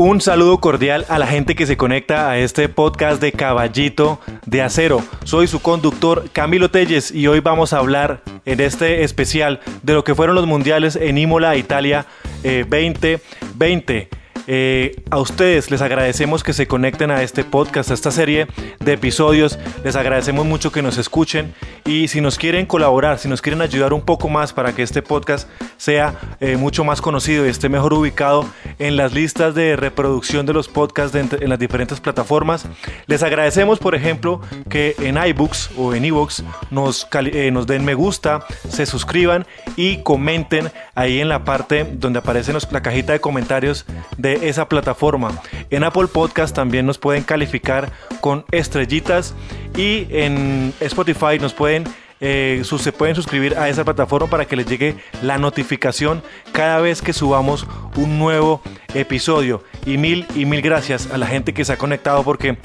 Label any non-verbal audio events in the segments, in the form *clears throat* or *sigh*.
Un saludo cordial a la gente que se conecta a este podcast de Caballito de Acero. Soy su conductor Camilo Telles y hoy vamos a hablar en este especial de lo que fueron los mundiales en Imola, Italia 2020. Eh, a ustedes les agradecemos que se conecten a este podcast, a esta serie de episodios. Les agradecemos mucho que nos escuchen y si nos quieren colaborar, si nos quieren ayudar un poco más para que este podcast sea eh, mucho más conocido y esté mejor ubicado en las listas de reproducción de los podcasts en las diferentes plataformas, les agradecemos, por ejemplo, que en iBooks o en eBooks nos, eh, nos den me gusta, se suscriban y comenten ahí en la parte donde aparece la cajita de comentarios de esa plataforma. En Apple Podcast también nos pueden calificar con estrellitas y en Spotify nos pueden eh, se pueden suscribir a esa plataforma para que les llegue la notificación cada vez que subamos un nuevo episodio. Y mil y mil gracias a la gente que se ha conectado porque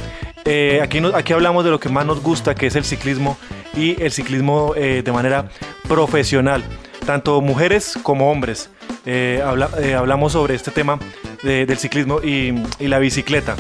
eh, aquí, aquí hablamos de lo que más nos gusta, que es el ciclismo y el ciclismo eh, de manera profesional, tanto mujeres como hombres. Hablamos sobre este tema del ciclismo y, la bicicleta.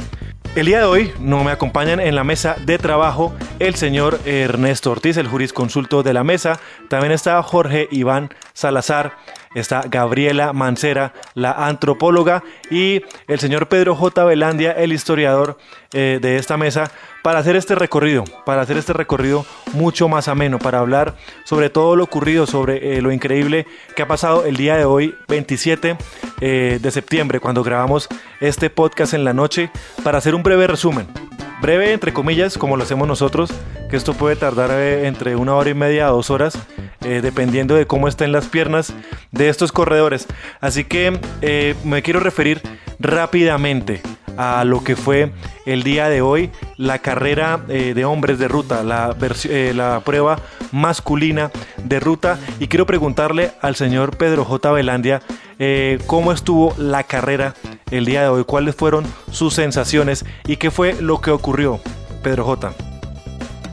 El día de hoy no me acompañan en la mesa de trabajo el señor Ernesto Ortiz, el jurisconsulto de la mesa. También está Jorge Iván Salazar, está Gabriela Mancera, la antropóloga, y el señor Pedro J. Velandia, el historiador eh, de esta mesa, para hacer este recorrido, para hacer este recorrido mucho más ameno, para hablar sobre todo lo ocurrido, sobre eh, lo increíble que ha pasado el día de hoy, 27 eh, de septiembre, cuando grabamos este podcast en la noche, para hacer un breve resumen. Breve, entre comillas, como lo hacemos nosotros, que esto puede tardar entre una hora y media a dos horas, dependiendo de cómo estén las piernas de estos corredores. Así que me quiero referir rápidamente a lo que fue el día de hoy la carrera eh, de hombres de ruta, la, eh, prueba masculina de ruta. Y quiero preguntarle al señor Pedro J. Velandia eh, cómo estuvo la carrera el día de hoy, cuáles fueron sus sensaciones y qué fue lo que ocurrió. Pedro J.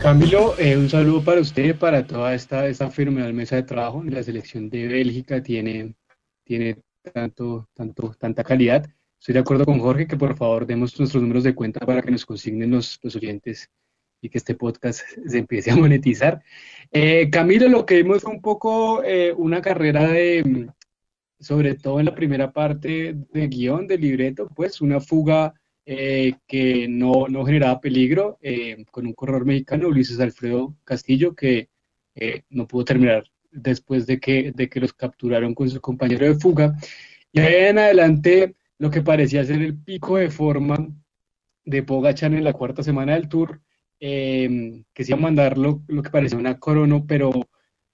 Camilo, un saludo para usted, para toda esta, esta fenomenal mesa de trabajo. La selección de Bélgica tiene, tiene tanto, tanto, tanta calidad. Estoy de acuerdo con Jorge que por favor demos nuestros números de cuenta para que nos consignen los, los oyentes y que este podcast *laughs* se empiece a monetizar. Eh, Camilo, lo que vimos fue un poco eh, una carrera de, sobre todo en la primera parte de guion, de libreto, pues una fuga eh, que no, no, generaba peligro con un corredor mexicano, Ulises Alfredo Castillo, que no pudo terminar después de que, de que los capturaron con su compañero de fuga. Y ahí en adelante lo que parecía ser el pico de forma de Pogachan en la cuarta semana del Tour, em, que se iba a mandar lo, que parecía una crono, pero,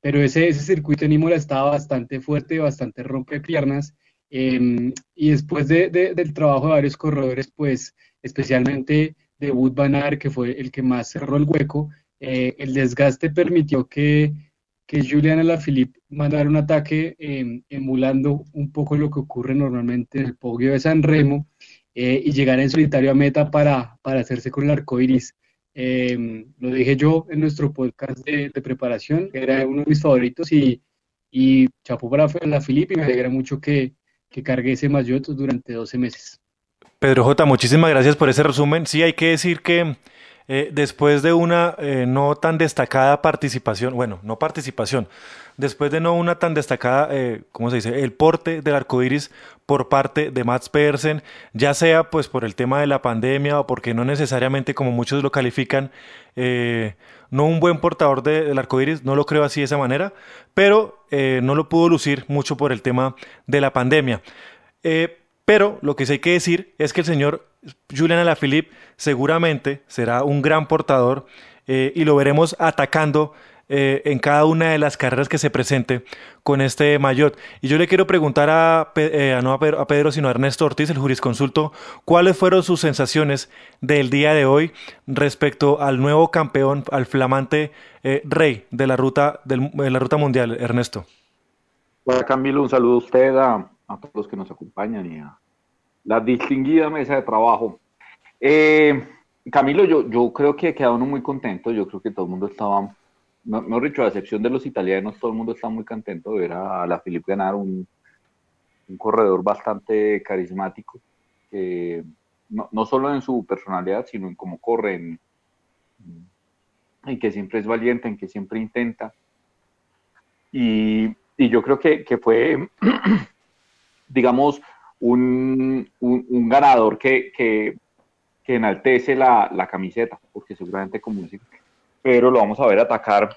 pero ese, ese circuito en Imola estaba bastante fuerte, bastante rompe piernas, em, y después de, del trabajo de varios corredores, pues especialmente de Wood Van que fue el que más cerró el hueco, eh, el desgaste permitió que que Julian Alaphilippe mandara un ataque em, emulando un poco lo que ocurre normalmente en el podio de San Remo eh, y llegar en solitario a meta para, para hacerse con el arco iris. Em, lo dije yo en nuestro podcast de, preparación, era uno de mis favoritos y, y chapó para Alaphilippe y me alegra mucho que, que cargue ese maillot durante 12 meses. Pedro J, muchísimas gracias por ese resumen. Sí, hay que decir que eh, después de una eh, no tan destacada participación, bueno, no participación, después de no una tan destacada, eh, ¿cómo se dice?, el porte del arco iris por parte de Mats Pedersen, ya sea pues por el tema de la pandemia o porque no necesariamente, como muchos lo califican, no un buen portador del arco iris, no lo creo así de esa manera, pero no lo pudo lucir mucho por el tema de la pandemia. pero lo que sí hay que decir es que el señor Julian Alaphilippe seguramente será un gran portador eh, y lo veremos atacando eh, en cada una de las carreras que se presente con este maillot. Y yo le quiero preguntar a, eh, no a Pedro, a Pedro, sino a Ernesto Ortiz, el jurisconsulto, cuáles fueron sus sensaciones del día de hoy respecto al nuevo campeón, al flamante rey de la ruta, de la ruta mundial, Ernesto. Hola Camilo, un saludo a usted, a, a todos los que nos acompañan y a la distinguida mesa de trabajo. Eh, Camilo, yo, yo creo que queda uno muy contento, yo creo que todo el mundo estaba, mejor dicho, a excepción de los italianos, todo el mundo está muy contento de ver a la Philippe ganar un, un corredor bastante carismático. no, no, solo en su personalidad, sino en cómo corre, en, en que siempre es valiente, en que siempre intenta. Y, y yo creo que, que fue, *clears throat* digamos, un, un, ganador que, que, que enaltece la, la, camiseta, porque seguramente como pero lo vamos a ver atacar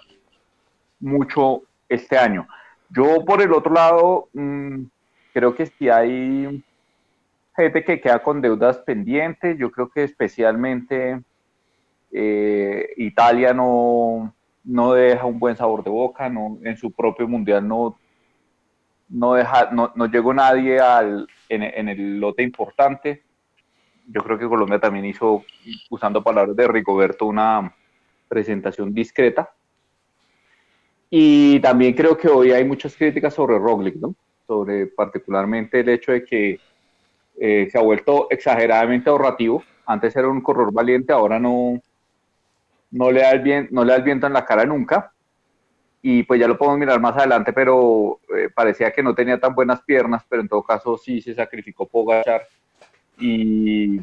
mucho este año. Yo por el otro lado, mmm, creo que si hay gente que queda con deudas pendientes, yo creo que especialmente eh, Italia no, no deja un buen sabor de boca, no, en su propio mundial no, no, deja, no, no llegó nadie al, en, el lote importante. Yo creo que Colombia también hizo, usando palabras de Rigoberto, una presentación discreta. Y también creo que hoy hay muchas críticas sobre Roglic, ¿no? Sobre particularmente el hecho de que eh, se ha vuelto exageradamente ahorrativo. Antes era un corredor valiente, ahora no, no, le da el bien, no le da viento en la cara nunca. Y pues ya lo podemos mirar más adelante, pero eh, parecía que no tenía tan buenas piernas, pero en todo caso sí se sacrificó Pogachar. Y,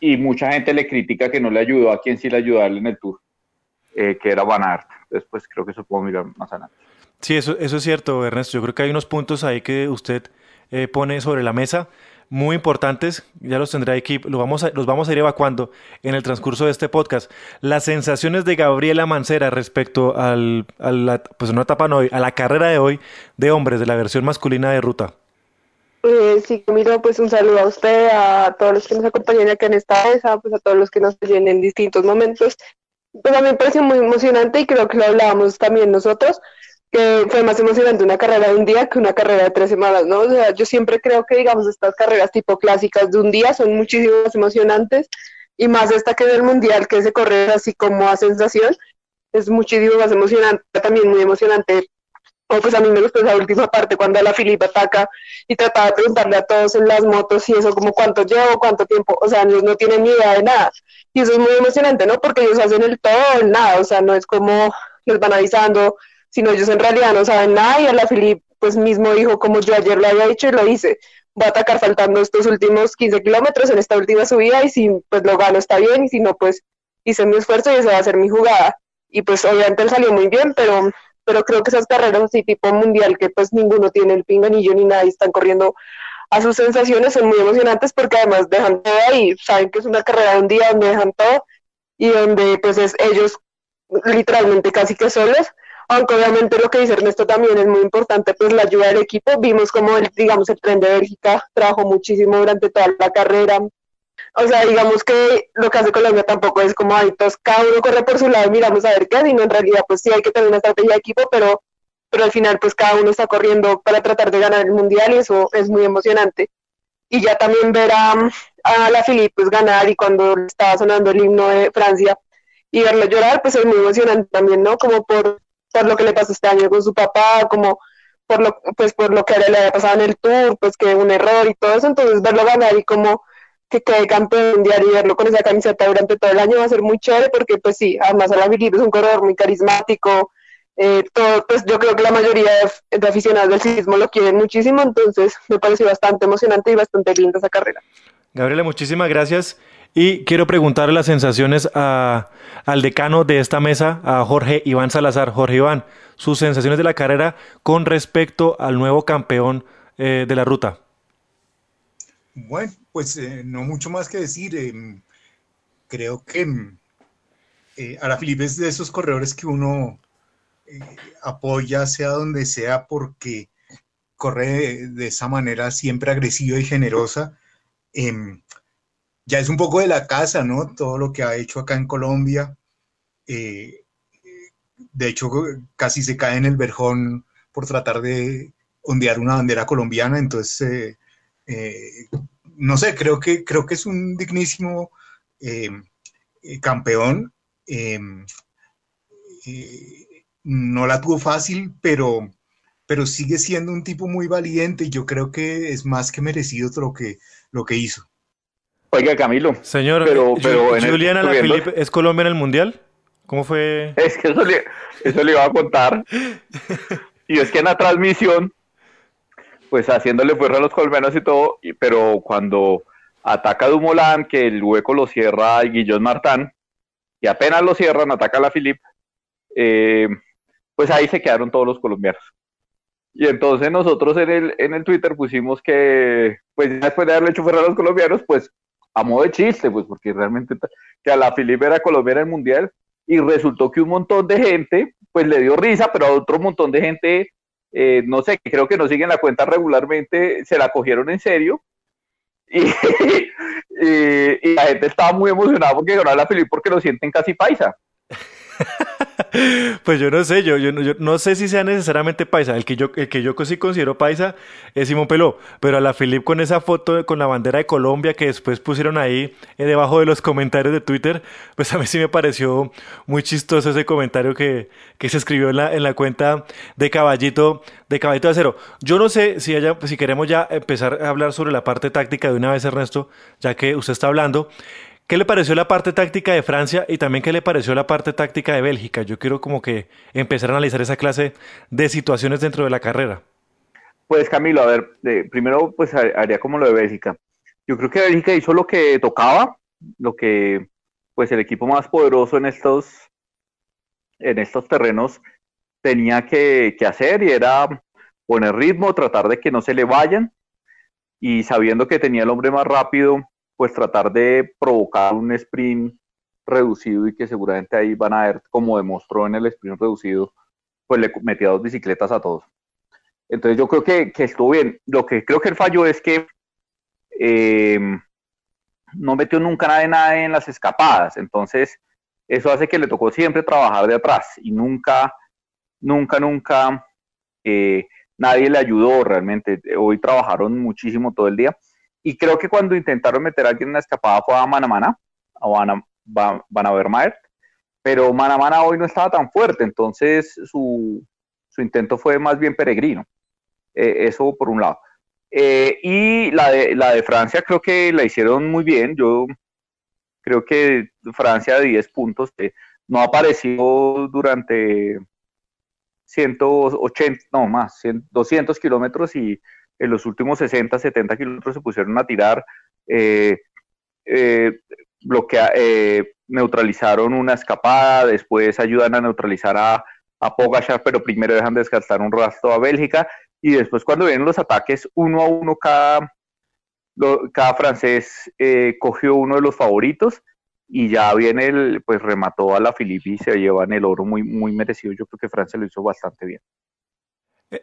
y mucha gente le critica que no le ayudó a quien sí le ayudó en el Tour, eh, que era Van Aert. Después creo que eso podemos mirar más adelante. Sí, eso, eso es cierto, Ernesto. Yo creo que hay unos puntos ahí que usted eh, pone sobre la mesa muy importantes, ya los tendré aquí, los vamos, a, los vamos a ir evacuando en el transcurso de este podcast. Las sensaciones de Gabriela Mancera respecto al, a la, pues no etapa hoy, a la carrera de hoy de hombres de la versión masculina de ruta. Eh, sí, Camilo, pues un saludo a usted, a todos los que nos acompañan acá en esta mesa, pues a todos los que nos siguen en distintos momentos. Pues a mí me pareció muy emocionante y creo que lo hablábamos también nosotros, que fue más emocionante una carrera de un día que una carrera de tres semanas, ¿no? O sea, yo siempre creo que, digamos, estas carreras tipo clásicas de un día son muchísimo más emocionantes y más esta que del mundial que se corre así como a sensación, es muchísimo más emocionante, también muy emocionante. O pues a mí me gustó esa última parte cuando la Filipa ataca y trataba de preguntarle a todos en las motos y eso como cuánto llevo, cuánto tiempo, o sea, ellos no tienen ni idea de nada. Y eso es muy emocionante, ¿no? Porque ellos hacen el todo en nada, o sea, no es como les van avisando, sino ellos en realidad no saben nada y a la Filip pues mismo dijo como yo ayer lo había dicho y lo hice, voy a atacar faltando estos últimos 15 kilómetros en esta última subida y si pues lo gano está bien y si no pues hice mi esfuerzo y esa va a ser mi jugada y pues obviamente él salió muy bien pero pero creo que esas carreras así tipo mundial que pues ninguno tiene el pinganillo ni nada y están corriendo a sus sensaciones son muy emocionantes porque además dejan todo ahí, saben que es una carrera de un día donde dejan todo y donde pues es ellos literalmente casi que solos aunque obviamente lo que dice Ernesto también es muy importante, pues la ayuda del equipo. Vimos como, el, digamos, el tren de Bélgica trabajó muchísimo durante toda la carrera. O sea, digamos que lo que hace Colombia tampoco es como, ahí, todos, cada uno corre por su lado y miramos a ver qué, sino en realidad pues sí hay que tener una estrategia de equipo, pero, pero al final pues cada uno está corriendo para tratar de ganar el mundial y eso es muy emocionante. Y ya también ver a, a la Filipe pues, ganar y cuando estaba sonando el himno de Francia y verlo llorar, pues es muy emocionante también, ¿no? Como por por lo que le pasó este año con su papá, como por lo, pues por lo que le había pasado en el tour, pues que un error y todo eso, entonces verlo ganar y como que quede campeón mundial y verlo con esa camiseta durante todo el año va a ser muy chévere porque pues sí, además Alaphilippe es un corredor muy carismático, eh, todo, pues yo creo que la mayoría de, de, aficionados del ciclismo lo quieren muchísimo, entonces me pareció bastante emocionante y bastante linda esa carrera. Gabriela, muchísimas gracias. Y quiero preguntarle las sensaciones a, al decano de esta mesa, a Jorge Iván Salazar. Jorge Iván, sus sensaciones de la carrera con respecto al nuevo campeón eh, de la ruta. Bueno, pues eh, no mucho más que decir. Eh, creo que eh, Filipe es de esos corredores que uno eh, apoya sea donde sea porque corre de, de, esa manera siempre agresiva y generosa. Eh, ya es un poco de la casa, ¿no? Todo lo que ha hecho acá en Colombia. Eh, de hecho, casi se cae en el verjón por tratar de ondear una bandera colombiana. Entonces, eh, eh, no sé, creo que, creo que es un dignísimo eh, campeón. no la tuvo fácil, pero, pero sigue siendo un tipo muy valiente y yo creo que es más que merecido lo que, lo que hizo. Oiga, Camilo. Señor, pero, pero Juliana Alaphilippe es Colombia en el Mundial. ¿Cómo fue? Es que eso le, eso le iba a contar. *laughs* y es que en la transmisión, pues haciéndole fuerza a los colombianos y todo, pero cuando ataca Dumoulin, que el hueco lo cierra Guillón Martán, y apenas lo cierran, ataca a la Philippe, eh, pues ahí se quedaron todos los colombianos. Y entonces nosotros en el, en el Twitter pusimos que, pues después de haberle hecho fuera a los colombianos, pues a modo de chiste, pues porque realmente que a la Filipe era colombiana el mundial, y resultó que un montón de gente, pues le dio risa, pero a otro montón de gente, eh, no sé, creo que no siguen la cuenta regularmente, se la cogieron en serio. Y, *laughs* la gente estaba muy emocionada porque ganó la Filipe porque lo sienten casi paisa. *laughs* *laughs* pues yo no sé, yo, yo, no sé si sea necesariamente paisa. El que yo, el que yo sí considero paisa es Simón Peló. Pero a la Filip con esa foto con la bandera de Colombia que después pusieron ahí eh, debajo de los comentarios de Twitter, *laughs* pues a mí sí me pareció muy chistoso ese comentario que, que se escribió en la, en la cuenta de Caballito, de Caballito de Acero. Yo no sé si, haya, si queremos ya empezar a hablar sobre la parte táctica de una vez, Ernesto, ya que usted está hablando. ¿Qué le pareció la parte táctica de Francia y también qué le pareció la parte táctica de Bélgica? Yo quiero como que empezar a analizar esa clase de situaciones dentro de la carrera. Pues Camilo, a ver, primero pues haría como lo de Bélgica. Yo creo que Bélgica hizo lo que tocaba, lo que pues el equipo más poderoso en estos, en estos terrenos tenía que, que hacer y era poner ritmo, tratar de que no se le vayan y sabiendo que tenía el hombre más rápido, pues tratar de provocar un sprint reducido y que seguramente ahí van a ver, como demostró en el sprint reducido, pues le metía dos bicicletas a todos. Entonces yo creo que, estuvo bien. Lo que creo que el fallo es que em, no metió nunca nada en las escapadas. Entonces eso hace que le tocó siempre trabajar de atrás y nunca, nunca, nunca eh, nadie le ayudó realmente. Hoy trabajaron muchísimo todo el día. Y creo que cuando intentaron meter a alguien en la escapada fue a Manamana, a Van, Vermaer, pero Manamana hoy no estaba tan fuerte, entonces su, su intento fue más bien peregrino. Eh, eso por un lado. Eh, y la de, la de Francia creo que la hicieron muy bien. Yo creo que Francia de 10 puntos eh, no apareció durante 180, no más, 200 kilómetros y en los últimos 60, 70 kilómetros se pusieron a tirar, eh, eh, eh, neutralizaron una escapada, después ayudan a neutralizar a, a Pogachar, pero primero dejan desgastar un rastro a Bélgica, y después cuando vienen los ataques uno a uno, cada, cada francés cogió uno de los favoritos, y ya viene el, pues remató a la Filipe y se llevan el oro muy, muy merecido. Yo creo que Francia lo hizo bastante bien.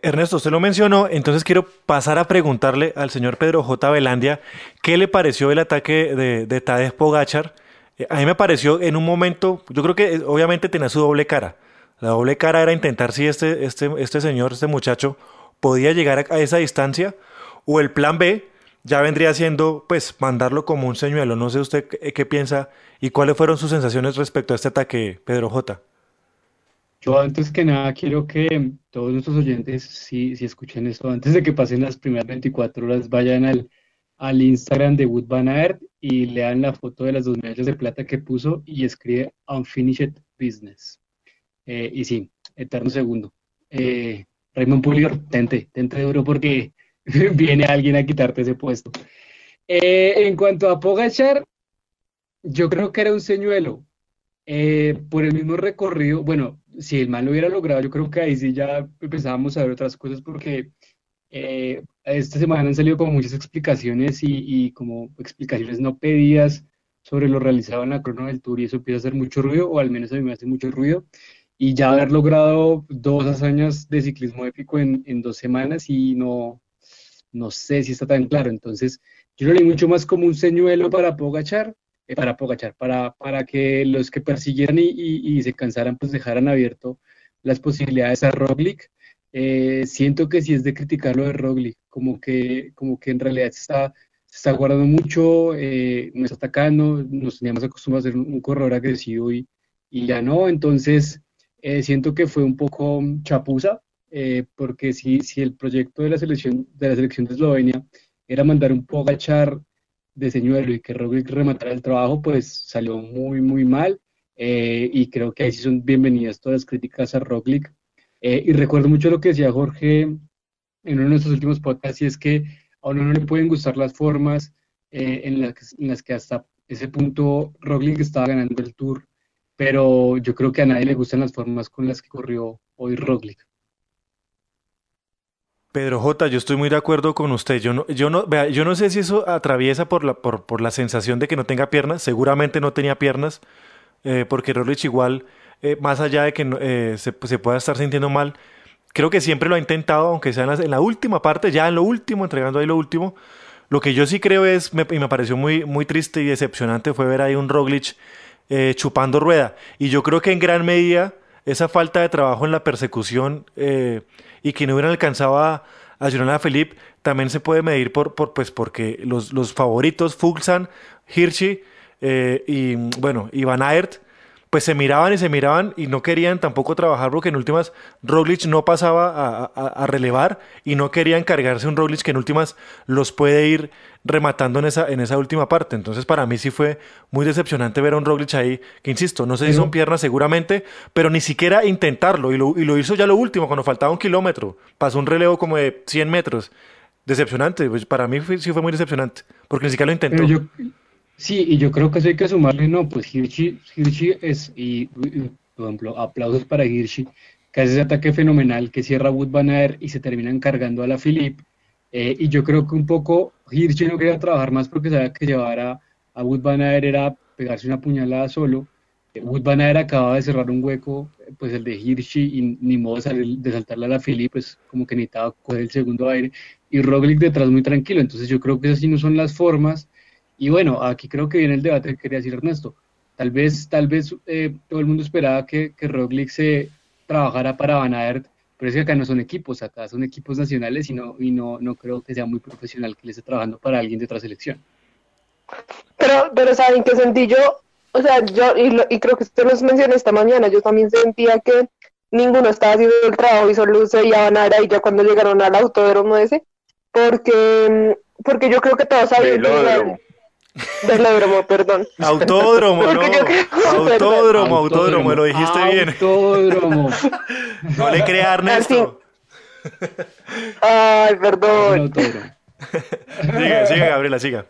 Ernesto, usted lo mencionó, entonces quiero pasar a preguntarle al señor Pedro J. Velandia qué le pareció el ataque de, de Tadej Pogachar. Eh, a mí me pareció en un momento, yo creo que eh, obviamente tenía su doble cara. La doble cara era intentar si este, este, este señor, este muchacho, podía llegar a, esa distancia, o el plan B ya vendría siendo, pues, mandarlo como un señuelo. No sé usted qué, qué piensa y cuáles fueron sus sensaciones respecto a este ataque, Pedro J. Yo antes que nada quiero que todos nuestros oyentes, si, si escuchen esto, antes de que pasen las primeras 24 horas, vayan al, al Instagram de Wood Van Aert y lean la foto de las dos medallas de plata que puso y escribe Unfinished Business. Eh, y sí, eterno segundo. Eh, Raymond Pulior, tente, tente duro porque *laughs* viene alguien a quitarte ese puesto. Eh, en cuanto a Pogachar, yo creo que era un señuelo. Eh, por el mismo recorrido, bueno, si el mal lo hubiera logrado, yo creo que ahí sí ya empezábamos a ver otras cosas porque eh, esta semana han salido como muchas explicaciones y, como explicaciones no pedidas sobre lo realizado en la crono del Tour y eso empieza a hacer mucho ruido, o al menos a mí me hace mucho ruido. Y ya haber logrado dos hazañas de ciclismo épico en, en dos semanas y no, no sé si está tan claro. Entonces, yo lo leí mucho más como un señuelo para Pogachar eh, para Pogachar, para, para que los que persiguieran y, y, se cansaran, pues dejaran abierto las posibilidades a Roglic. Eh, siento que si es de criticar lo de Roglic, como que, como que en realidad se está, se está guardando mucho, eh, no está atacando, nos teníamos acostumbrados a ser un, corredor agresivo y, y, ya no, entonces siento que fue un poco chapuza, porque si, si el proyecto de la selección de la selección de Eslovenia era mandar un Pogachar de señuelo y que Roglic rematara el trabajo, pues salió muy, muy mal. Eh, y creo que ahí sí son bienvenidas todas las críticas a Roglic. Eh, y recuerdo mucho lo que decía Jorge en uno de nuestros últimos podcasts, y es que a uno no le pueden gustar las formas eh, en, las, en las que hasta ese punto Roglic estaba ganando el Tour, pero yo creo que a nadie le gustan las formas con las que corrió hoy Roglic. Pedro J, yo estoy muy de acuerdo con usted. Yo no, yo no, vea, yo no sé si eso atraviesa por la, por, por la sensación de que no tenga piernas. Seguramente no tenía piernas, eh, porque Roglic igual, eh, más allá de que eh, se, pueda estar sintiendo mal, creo que siempre lo ha intentado, aunque sea en la, última parte, ya en lo último, entregando ahí lo último. Lo que yo sí creo es, y me pareció muy, muy triste y decepcionante, fue ver ahí un Roglic chupando rueda. Y yo creo que en gran medida esa falta de trabajo en la persecución y que no hubieran alcanzado a, a Felipe también se puede medir por, por pues porque los, favoritos, Fulsan, Hirschi eh, y bueno, y Van Aert, pues se miraban y se miraban y no querían tampoco trabajar porque en últimas Roglic no pasaba a, relevar y no querían cargarse un Roglic que en últimas los puede ir rematando en esa, en esa última parte. Entonces para mí sí fue muy decepcionante ver a un Roglic ahí, que insisto, no sé si son piernas seguramente, pero ni siquiera intentarlo y lo, y lo hizo ya lo último, cuando faltaba un kilómetro, pasó un relevo como de 100 metros. Decepcionante, pues para mí sí fue muy decepcionante, porque ni siquiera lo intentó. Sí, y yo creo que eso hay que sumarle, no, pues Hirschi, Hirschi es, y, por ejemplo, aplausos para Hirschi, que hace ese ataque fenomenal que cierra Wood Van Aert y se termina encargando a la Philip. Eh, y yo creo que un poco Hirschi no quería trabajar más porque sabía que llevar a, a Wood Van Aert era pegarse una puñalada solo. Eh, Wood Van Aert acababa de cerrar un hueco, pues el de Hirschi, y ni modo de, salir, de saltarle a la Philip, pues como que necesitaba coger el segundo aire. Y Roglic detrás muy tranquilo. Entonces yo creo que esas sí no son las formas y bueno, aquí creo que viene el debate que quería decir Ernesto. Tal vez, tal vez eh, todo el mundo esperaba que, que Roglic se trabajara para Van Aert, pero es que acá no son equipos, acá son equipos nacionales y no, y no, no creo que sea muy profesional que le esté trabajando para alguien de otra selección. Pero, pero ¿saben qué sentí yo? O sea, yo, y, y creo que usted lo mencionó esta mañana, yo también sentía que ninguno estaba haciendo el trabajo y solo se iban a y ya cuando llegaron al autódromo ese, porque, porque yo creo que todos sabían Velódromo, perdón. Autódromo, no. autódromo, autódromo, lo dijiste bien. Autódromo. *laughs* no le crea a Ernesto. Ay, perdón. siga, siga, Gabriela, siga.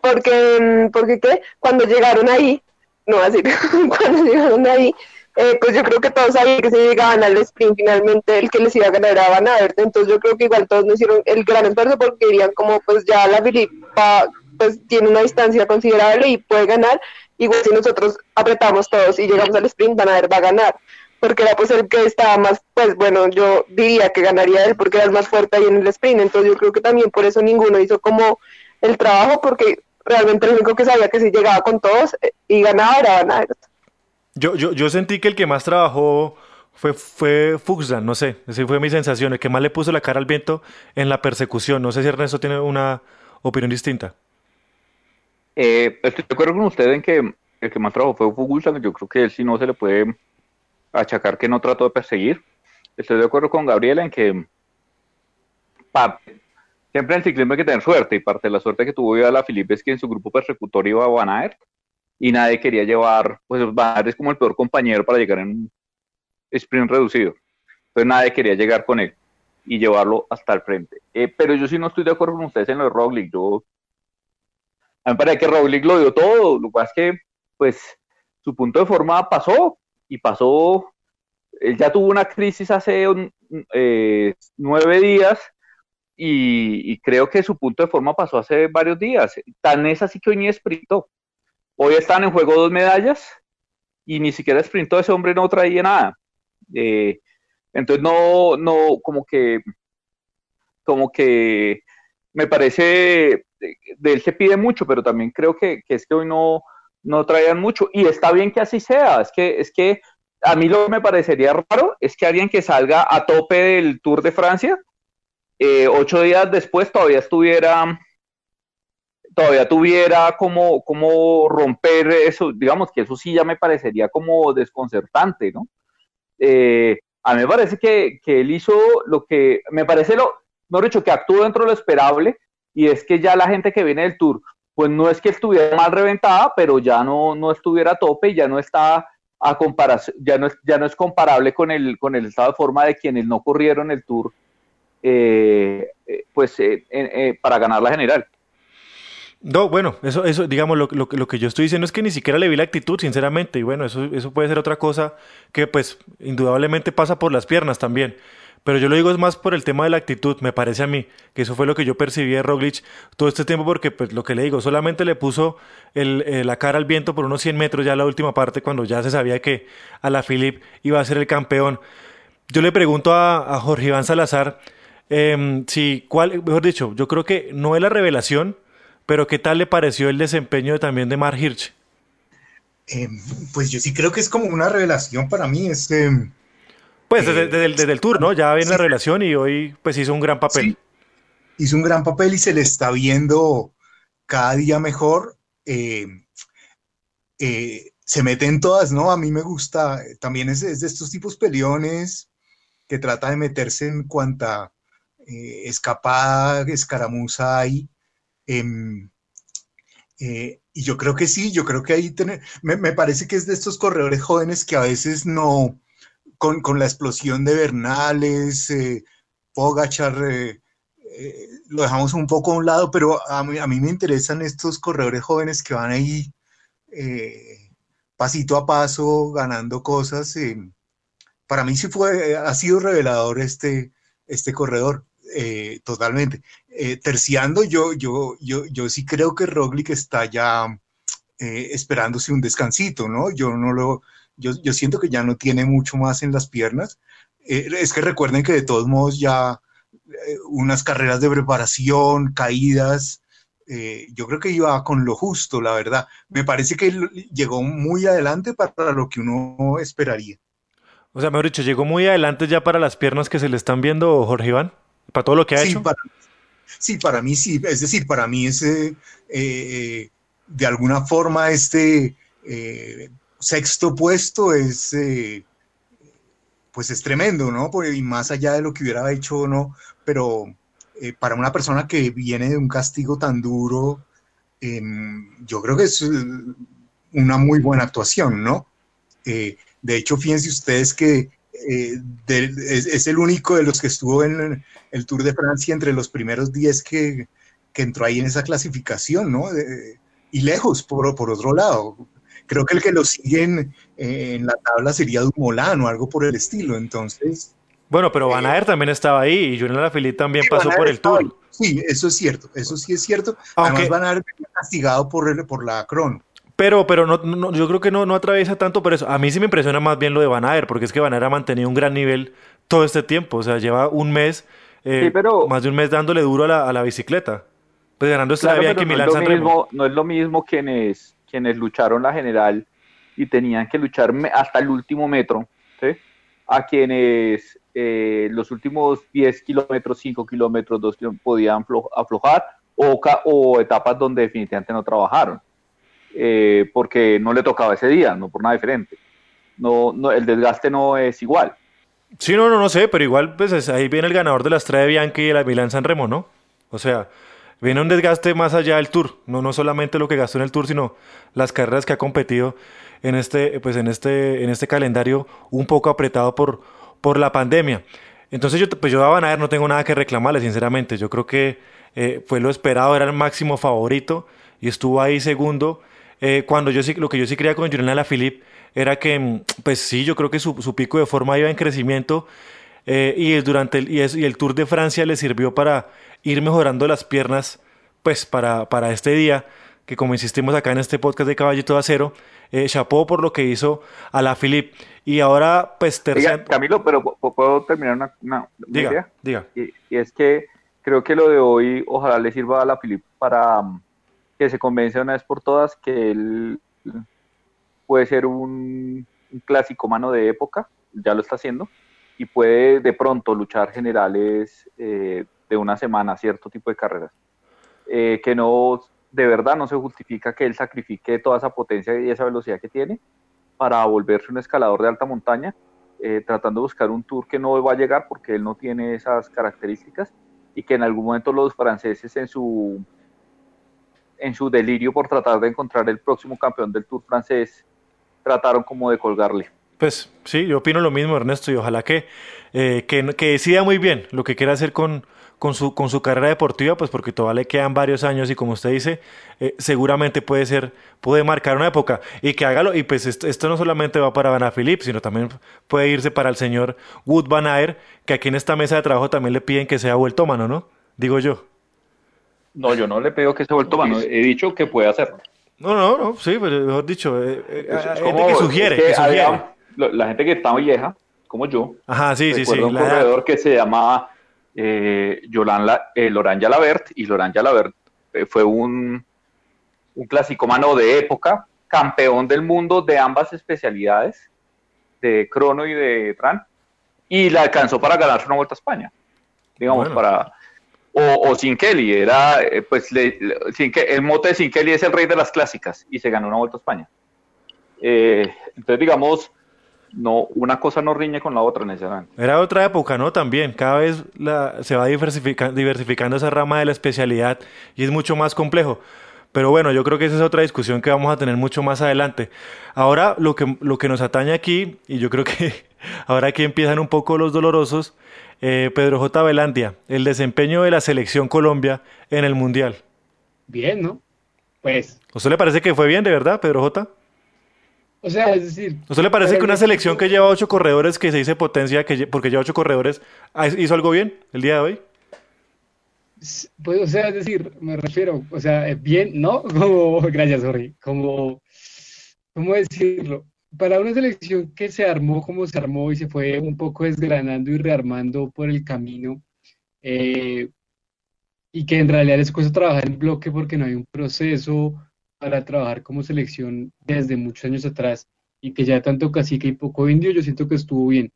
Porque, porque qué, cuando llegaron ahí, no así, *laughs* cuando llegaron ahí, eh, pues yo creo que todos sabían que se llegaban al sprint finalmente el que les iba a ganar a Van Aert, entonces yo creo que igual todos no hicieron el gran esfuerzo porque dirían como pues ya la Filipa pues tiene una distancia considerable y puede ganar. Igual si nosotros apretamos todos y llegamos al sprint, Van a va a ganar. Porque era pues el que estaba más, pues bueno, yo diría que ganaría él porque era el más fuerte ahí en el sprint. Entonces yo creo que también por eso ninguno hizo como el trabajo porque realmente el único que sabía que si llegaba con todos eh, y ganaba era Van. Yo, yo, yo sentí que el que más trabajó fue, fue Fuxdan, no sé, esa fue mi sensación, el que más le puso la cara al viento en la persecución. No sé si Ernesto tiene una opinión distinta. Eh, estoy de acuerdo con usted en que el que más trabajó fue Fugusa, yo creo que él sí no se le puede achacar que no trató de perseguir. Estoy de acuerdo con Gabriela en que siempre en el ciclismo hay que tener suerte y parte de la suerte que tuvo la Filipe es que en su grupo persecutor iba a Van Aert y nadie quería llevar, pues Van Aert es como el peor compañero para llegar en un sprint reducido. Entonces nadie quería llegar con él y llevarlo hasta el frente. Eh, pero yo sí no estoy de acuerdo con ustedes en lo de Roglic. Yo a mí me parece que Roglic lo dio todo, lo cual es que, pues, su punto de forma pasó y pasó, él ya tuvo una crisis hace eh, nueve días y, creo que su punto de forma pasó hace varios días. Tan es así que hoy ni sprintó. Hoy están en juego dos medallas y ni siquiera sprintó, ese hombre no traía nada. Eh, entonces no, no, como que, como que me parece de él se pide mucho, pero también creo que, es que hoy no, no traían mucho. Y está bien que así sea. Es que, es que a mí lo que me parecería raro es que alguien que salga a tope del Tour de Francia, eh, ocho días después todavía estuviera, todavía tuviera como, como romper eso, digamos que eso sí ya me parecería como desconcertante, ¿no? Eh, a mí me parece que, que, él hizo lo que, me parece lo, no dicho, que actuó dentro de lo esperable, y es que ya la gente que viene del tour, pues no es que estuviera mal reventada, pero ya no, no estuviera a tope y ya no está a comparación, ya no es, ya no es comparable con el, con el estado de forma de quienes no corrieron el tour, eh, eh, pues eh, para ganar la general. No, bueno, eso, eso digamos, lo, lo, lo, que yo estoy diciendo es que ni siquiera le vi la actitud, sinceramente, y bueno, eso, eso puede ser otra cosa que pues indudablemente pasa por las piernas también. Pero yo lo digo es más por el tema de la actitud, me parece a mí, que eso fue lo que yo percibí de Roglic todo este tiempo, porque pues lo que le digo, solamente le puso eh, la cara al viento por unos 100 metros ya la última parte, cuando ya se sabía que a la Philip iba a ser el campeón. Yo le pregunto a, Jorge Iván Salazar, eh, si, cuál, mejor dicho, yo creo que no es la revelación, pero ¿qué tal le pareció el desempeño también de Mark Hirsch? Eh, pues yo sí creo que es como una revelación para mí, este pues desde, eh, desde, el, tour, ¿no? Ya viene la relación y hoy pues hizo un gran papel. Hizo un gran papel y se le está viendo cada día mejor. Eh, eh, se mete en todas, ¿no? A mí me gusta, también es, de estos tipos peleones que trata de meterse en cuanta escapada, escaramuza hay. Em, y yo creo que sí, yo creo que ahí tener, me, me, parece que es de estos corredores jóvenes que a veces no, con, con la explosión de Bernales, eh, Pogachar, eh, eh, lo dejamos un poco a un lado, pero a mí, a mí me interesan estos corredores jóvenes que van ahí eh, pasito a paso, ganando cosas. para mí sí fue, ha sido revelador este, este corredor. totalmente. terciando, yo, yo, yo, yo sí creo que Roglic está ya esperándose un descansito, ¿no? Yo no lo, yo, yo siento que ya no tiene mucho más en las piernas. Eh, es que recuerden que de todos modos ya eh, unas carreras de preparación, caídas, eh, yo creo que iba con lo justo, la verdad. Me parece que llegó muy adelante para lo que uno esperaría. O sea, mejor dicho, llegó muy adelante ya para las piernas que se le están viendo, Jorge Iván, para todo lo que ha sí, hecho. Para, sí, para mí sí. Es decir, para mí es de alguna forma este sexto puesto es, eh, pues es tremendo, ¿no? Y más allá de lo que hubiera hecho o no, pero eh, para una persona que viene de un castigo tan duro, em, yo creo que es eh, una muy buena actuación, ¿no? de hecho, fíjense ustedes que es, el único de los que estuvo en el Tour de Francia entre los primeros 10 que, entró ahí en esa clasificación, ¿no? y lejos, por otro lado, creo que el que lo sigue en, la tabla sería Dumoulin o algo por el estilo, entonces... Bueno, pero Van Aert también estaba ahí y Julian Alaphilippe también pasó por el Tour. Sí, eso es cierto, eso sí es cierto. Aunque, Además Van Aert castigado por, el, por la crono. Pero, pero no, yo creo que no, no atraviesa tanto por eso. A mí sí me impresiona más bien lo de Van Aert, porque es que Van Aert ha mantenido un gran nivel todo este tiempo. O sea, lleva un mes, eh, más de un mes dándole duro a la, a la bicicleta. Pues ganando esta claro, que Milán no, es no es lo mismo quienes quienes lucharon la general y tenían que luchar hasta el último metro, ¿sí? a quienes eh, los últimos 10 kilómetros, 5 kilómetros, 2 kilómetros podían aflojar o, o, etapas donde definitivamente no trabajaron, eh, porque no le tocaba ese día, no por nada diferente. No, no, el desgaste no es igual. Sí, no, no, no sé, pero igual pues ahí viene el ganador de la Estrella Bianchi y la Milán San Remo, ¿no? O sea, viene un desgaste más allá del Tour, no, no solamente lo que gastó en el Tour, sino las carreras que ha competido en este, pues en este, en este calendario un poco apretado por, por la pandemia. Entonces yo, pues yo a no tengo nada que reclamarle, sinceramente. Yo creo que eh, fue lo esperado, era el máximo favorito y estuvo ahí segundo. Eh, cuando yo sí, lo que yo sí creía con Julián Alaphilippe era que, mm, pues sí, yo creo que su, su pico de forma iba en crecimiento eh, y, durante el, y el Tour de Francia le sirvió para ir mejorando las piernas, pues para, para este día, que como insistimos acá en este podcast de Caballito de Acero, eh, chapó por lo que hizo a la Philip. Y ahora, pues, tercera... Camilo, pero ¿puedo terminar una, una, diga, idea? Diga. Y, es que creo que lo de hoy, ojalá le sirva a la Philip para um, que se convence una vez por todas que él puede ser un, un clásico mano de época, ya lo está haciendo, y puede de pronto luchar generales eh, de una semana, cierto tipo de carreras. Eh, que no, de verdad no se justifica que él sacrifique toda esa potencia y esa velocidad que tiene para volverse un escalador de alta montaña, eh, tratando de buscar un tour que no va a llegar porque él no tiene esas características y que en algún momento los franceses en su en su delirio por tratar de encontrar el próximo campeón del Tour francés trataron como de colgarle. Pues sí, yo opino lo mismo, Ernesto, y ojalá que, eh, que, que decida muy bien lo que quiera hacer con, con su, con su carrera deportiva, pues porque todavía le quedan varios años y como usted dice, eh, seguramente puede ser, puede marcar una época y que hágalo. Y pues esto, no solamente va para Van Philip, sino también puede irse para el señor Wood Van Ayer, que aquí en esta mesa de trabajo también le piden que sea vuelto mano, ¿no? Digo yo. No, yo no le pido que sea vuelto mano, he dicho que puede hacerlo. No, no, no, sí, pero mejor dicho, eh, eh gente que sugiere, que, sugiere. la gente que está vieja, como yo, Ajá, sí, sí, sí, un corredor que se llamaba eh, Yolanda, eh, Laurent Jalabert, y Laurent Jalabert eh, fue un, un clasicómano de época, campeón del mundo de ambas especialidades, de crono y de tran, y la alcanzó para ganarse una vuelta a España, digamos, para... O, o Sin Kelly, era, eh, pues, le, el mote de Sin Kelly es el rey de las clásicas, y se ganó una vuelta a España. entonces, digamos, no, una cosa no riñe con la otra necesariamente. Era otra época, ¿no? También, cada vez se va diversificando esa rama de la especialidad y es mucho más complejo. Pero bueno, yo creo que esa es otra discusión que vamos a tener mucho más adelante. Ahora, lo que, lo que nos atañe aquí, y yo creo que *laughs* ahora aquí empiezan un poco los dolorosos, eh, Pedro J. Velandia, el desempeño de la selección Colombia en el Mundial. Bien, ¿no? Pues. ¿A usted le parece que fue bien, de verdad, Pedro J.? O sea, es decir... ¿No se le parece que una selección que lleva ocho corredores, que se dice potencia, que porque lleva ocho corredores, hizo algo bien el día de hoy? Pues, o sea, es decir, me refiero, o sea, bien, ¿no? *laughs* Como, gracias, Jorge, como, ¿cómo decirlo? Para una selección que se armó como se armó y se fue un poco desgranando y rearmando por el camino, eh, y que en realidad les cuesta trabajar en bloque porque no hay un proceso para trabajar como selección desde muchos años atrás y que ya tanto cacique y poco indio, yo siento que estuvo bien.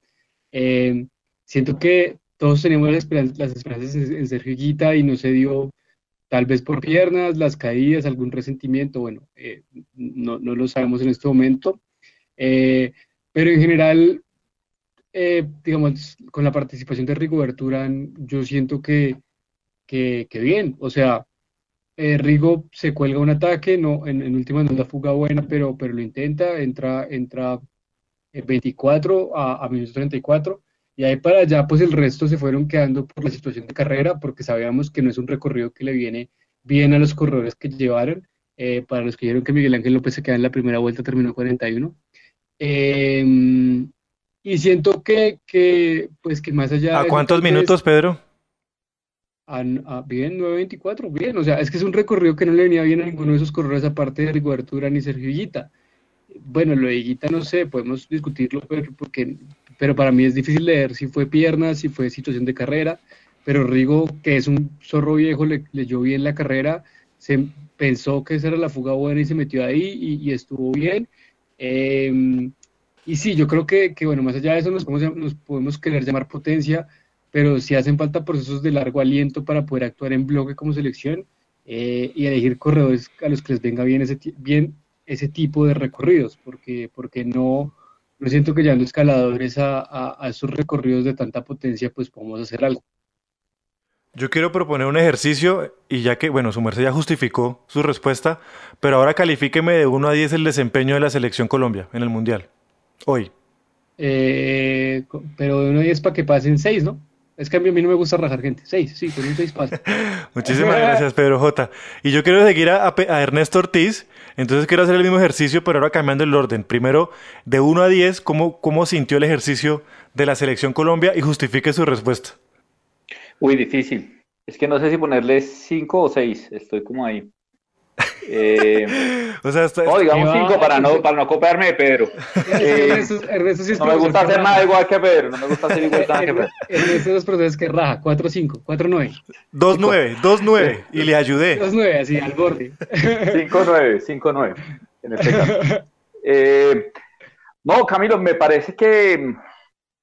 Eh, siento que todos teníamos las esperanzas, en Sergio Guita y no se dio tal vez por piernas, las caídas, algún resentimiento, bueno, eh, no, no, lo sabemos en este momento, eh, pero en general, digamos, con la participación de Rigo Berturán, yo siento que, que, que bien, o sea, eh, Rigo se cuelga un ataque, no, en, en última no es la fuga buena, pero, pero lo intenta, entra, entra 24 eh, a, a minuto 34, y ahí para allá, pues el resto se fueron quedando por la situación de carrera, porque sabíamos que no es un recorrido que le viene bien a los corredores que llevaron. Eh, para los que dijeron que Miguel Ángel López se queda en la primera vuelta, terminó 41. Em, y siento que, que, pues que más allá... ¿A cuántos minutos, Pedro? A, bien, 9.24, bien, o sea, es que es un recorrido que no le venía bien a ninguno de esos corredores aparte de Rigobertura ni Sergio Guita. Bueno, lo de Guita no sé, podemos discutirlo, pero, porque, pero para mí es difícil leer si fue pierna, si fue situación de carrera, pero Rigo, que es un zorro viejo, le, leyó bien la carrera, se pensó que esa era la fuga buena y se metió ahí y, estuvo bien. Em, y sí, yo creo que, que, bueno, más allá de eso nos podemos, nos podemos querer llamar potencia, pero si hacen falta procesos de largo aliento para poder actuar en bloque como selección eh, y elegir corredores a los que les venga bien ese, bien ese tipo de recorridos, porque, porque no, no siento que llevando escaladores a, a, esos recorridos de tanta potencia, pues podemos hacer algo. Yo quiero proponer un ejercicio y ya que, bueno, su merced ya justificó su respuesta, pero ahora califíqueme de 1 a 10 el desempeño de la selección Colombia en el Mundial, hoy. Eh, pero de 1 a 10 para que pasen 6, ¿no? Es que a mí, no me gusta rajar gente. Seis, sí, con un seis pasa. *laughs* Muchísimas gracias, Pedro J. Y yo quiero seguir a, Ernesto Ortiz, entonces quiero hacer el mismo ejercicio, pero ahora cambiando el orden. Primero, de 1 a 10, ¿cómo, ¿cómo sintió el ejercicio de la Selección Colombia? Y justifique su respuesta. Uy, difícil. Es que no sé si ponerle 5 o 6. Estoy como ahí. Eh, *laughs* o sea, no, digamos cinco para no, para no copiarme de Pedro. Eh, no me gusta hacer nada igual que Pedro, no me gusta hacer igual que Pedro. En estos dos procesos que raja, 4-5, 4-9. 2-9, 2-9, y le ayudé. 2-9, así, al borde. 5-9, 5-9, en este caso. Eh, no, Camilo, me parece que,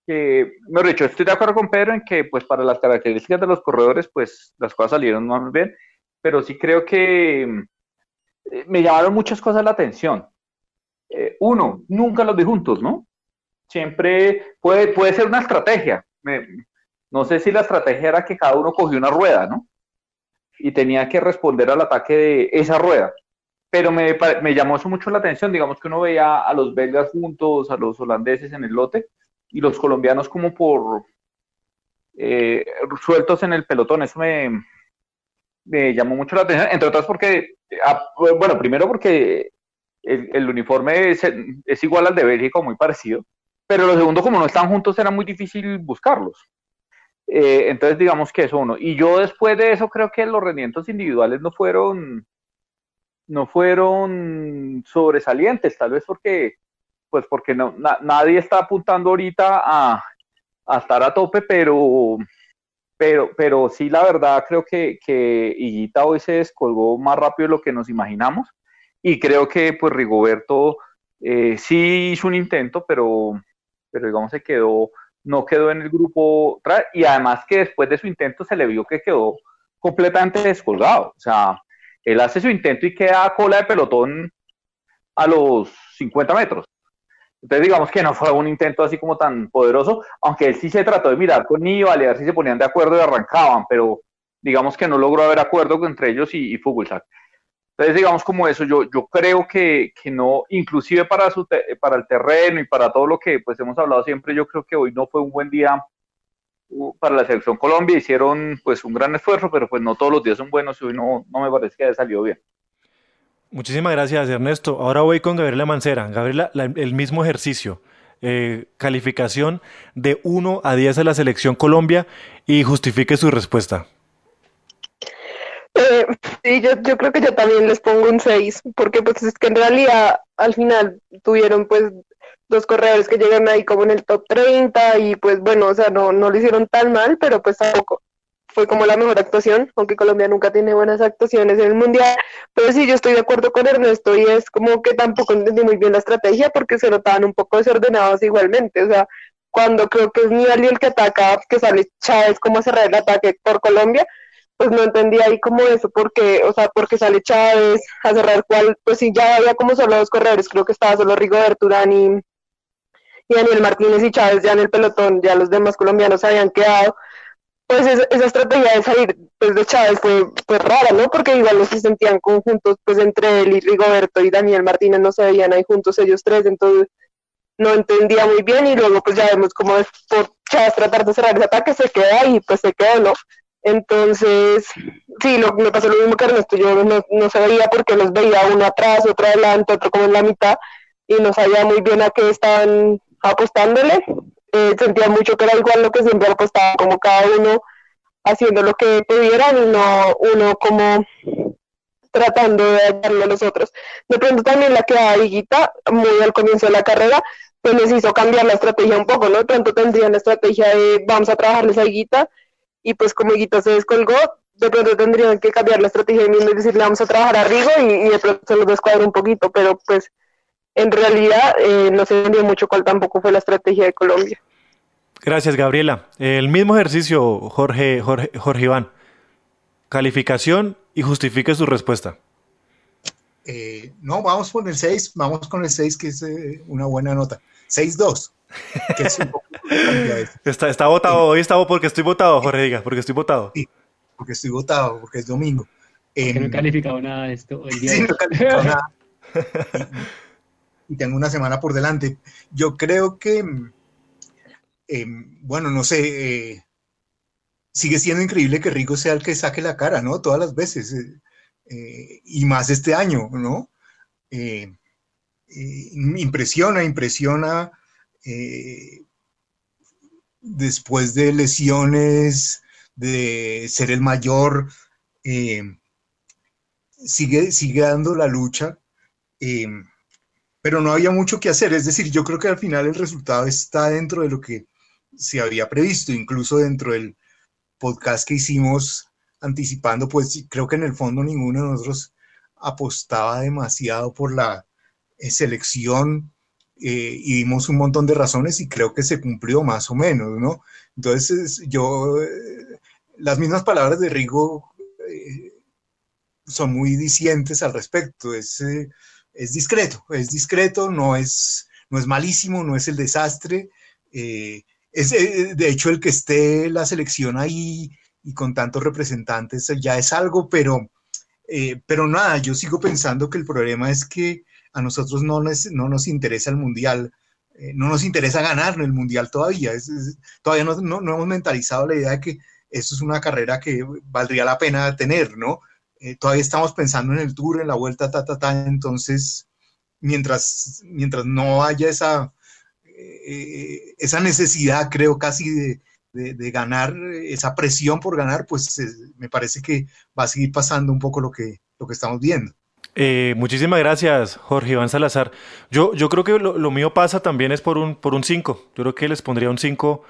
que, mejor dicho, estoy de acuerdo con Pedro en que, pues, para las características de los corredores, pues, las cosas salieron más bien, pero sí creo que eh, me llamaron muchas cosas la atención. Eh, uno, nunca los vi juntos, ¿no? Siempre puede, puede ser una estrategia. no sé si la estrategia era que cada uno cogió una rueda, ¿no? Y tenía que responder al ataque de esa rueda. Pero me, me llamó mucho la atención. Digamos que uno veía a los belgas juntos, a los holandeses en el lote, y los colombianos como por, eh, sueltos en el pelotón. Eso me, me, llamó mucho la atención, entre otras porque, ah, bueno, primero porque el, uniforme es, igual al de Bélgica, muy parecido, pero lo segundo, como no están juntos, era muy difícil buscarlos. Eh, entonces, digamos que eso uno. Y yo después de eso creo que los rendimientos individuales no fueron, no fueron sobresalientes, tal vez porque, pues porque no, nadie está apuntando ahorita a, estar a tope, pero, pero, pero sí, la verdad, creo que, que Higuita hoy se descolgó más rápido de lo que nos imaginamos. Y creo que, pues, Rigoberto eh, sí hizo un intento, pero, pero digamos se quedó no quedó en el grupo y además que después de su intento se le vio que quedó completamente descolgado. O sea, él hace su intento y queda a cola de pelotón a los 50 metros. Entonces digamos que no fue un intento así como tan poderoso, aunque él sí se trató de mirar con Nio, a ver si se ponían de acuerdo y arrancaban, pero digamos que no logró haber acuerdo entre ellos y, y entonces, digamos como eso, yo, yo creo que, que no, inclusive para, su para el terreno y para todo lo que pues hemos hablado siempre, yo creo que hoy no fue un buen día uh, para la selección Colombia, hicieron pues un gran esfuerzo, pero pues no todos los días son buenos y hoy no, no me parece que haya salido bien. Muchísimas gracias, Ernesto. Ahora voy con Gabriela Mancera. Gabriela, el mismo ejercicio. Eh, calificación de 1 a 10 a la selección Colombia y justifique su respuesta. Eh, sí, yo, yo creo que yo también les pongo un 6, porque pues es que en realidad al final tuvieron pues dos corredores que llegan ahí como en el top 30 y pues bueno, o sea, no, no lo hicieron tan mal, pero pues tampoco como la mejor actuación, aunque Colombia nunca tiene buenas actuaciones en el Mundial, pero sí, yo estoy de acuerdo con Ernesto y es como que tampoco entendí muy bien la estrategia porque se notaban un poco desordenados igualmente, o sea, cuando creo que es Nibali el que ataca, que sale Chávez como a cerrar el ataque por Colombia, pues no entendía ahí como eso, porque, o sea, porque sale Chávez a cerrar cuál, pues sí, ya había como solo dos corredores, creo que estaba solo Rigoberto Urán y, Daniel Martínez y Chávez ya en el pelotón, ya los demás colombianos habían quedado, pues esa, estrategia de salir pues, de Chávez fue, fue rara, ¿no? Porque igual no se sentían conjuntos, pues entre él y Rigoberto y Daniel Martínez no se veían ahí juntos ellos tres, entonces no entendía muy bien y luego pues ya vemos como por Chávez tratar de cerrar ese ataque se queda y pues se quedó, ¿no? Entonces, sí, lo, me pasó lo mismo que Ernesto, yo no, no sabía porque los veía uno atrás, otro adelante, otro como en la mitad, y no sabía muy bien a qué estaban apostándole. Eh, sentía mucho que era igual lo que siempre apostaba, como cada uno haciendo lo que pudieran y no uno como tratando de darle a los otros. De pronto también la quedaba Higuita, muy al comienzo de la carrera, pues les hizo cambiar la estrategia un poco, ¿no? De pronto tendrían la estrategia de vamos a trabajarles a Higuita y pues como Higuita se descolgó, de pronto tendrían que cambiar la estrategia y mismo y decirle vamos a trabajar a Rigo y, de pronto se los descuadra un poquito, pero pues en realidad eh, no se entendió mucho cuál tampoco fue la estrategia de Colombia. Gracias, Gabriela. El mismo ejercicio, Jorge, Jorge, Jorge Iván. Calificación y justifique su respuesta. Eh, no, vamos con el 6, vamos con el 6, que es eh, una buena nota. 6-2. *laughs* está, está votado, hoy está porque estoy votado, Jorge, diga, porque estoy votado. Sí, porque estoy votado, porque es domingo. Porque no he em, calificado nada esto hoy día. Sí, no he calificado nada. *laughs* Y, tengo una semana por delante. Yo creo que, em, bueno, no sé, eh, sigue siendo increíble que Rico sea el que saque la cara, ¿no? Todas las veces. Eh, eh, y más este año, ¿no? impresiona, impresiona después de lesiones, de ser el mayor, sigue, sigue dando la lucha, eh, pero no había mucho que hacer. Es decir, yo creo que al final el resultado está dentro de lo que se había previsto, incluso dentro del podcast que hicimos anticipando, pues creo que en el fondo ninguno de nosotros apostaba demasiado por la selección eh, y dimos un montón de razones y creo que se cumplió más o menos, ¿no? Entonces, yo, eh, las mismas palabras de Rigo eh, son muy dicientes al respecto, es, es discreto, es discreto, no es, no es malísimo, no es el desastre, es de hecho el que esté la selección ahí y con tantos representantes ya es algo, pero, pero nada, yo sigo pensando que el problema es que a nosotros no, no nos interesa el mundial. eh, no nos interesa ganar el Mundial todavía. todavía no, no, hemos mentalizado la idea de que esto es una carrera que valdría la pena tener, ¿no? Eh, todavía estamos pensando en el Tour, en la vuelta, ta, ta, ta. Entonces, mientras, mientras no haya esa, eh, esa necesidad, creo, casi de, de, ganar, esa presión por ganar, pues me parece que va a seguir pasando un poco lo que, lo que estamos viendo. Eh, muchísimas gracias, Jorge Iván Salazar. Yo, yo creo que lo, mío pasa también es por un 5. Por un cinco. yo creo que les pondría un 5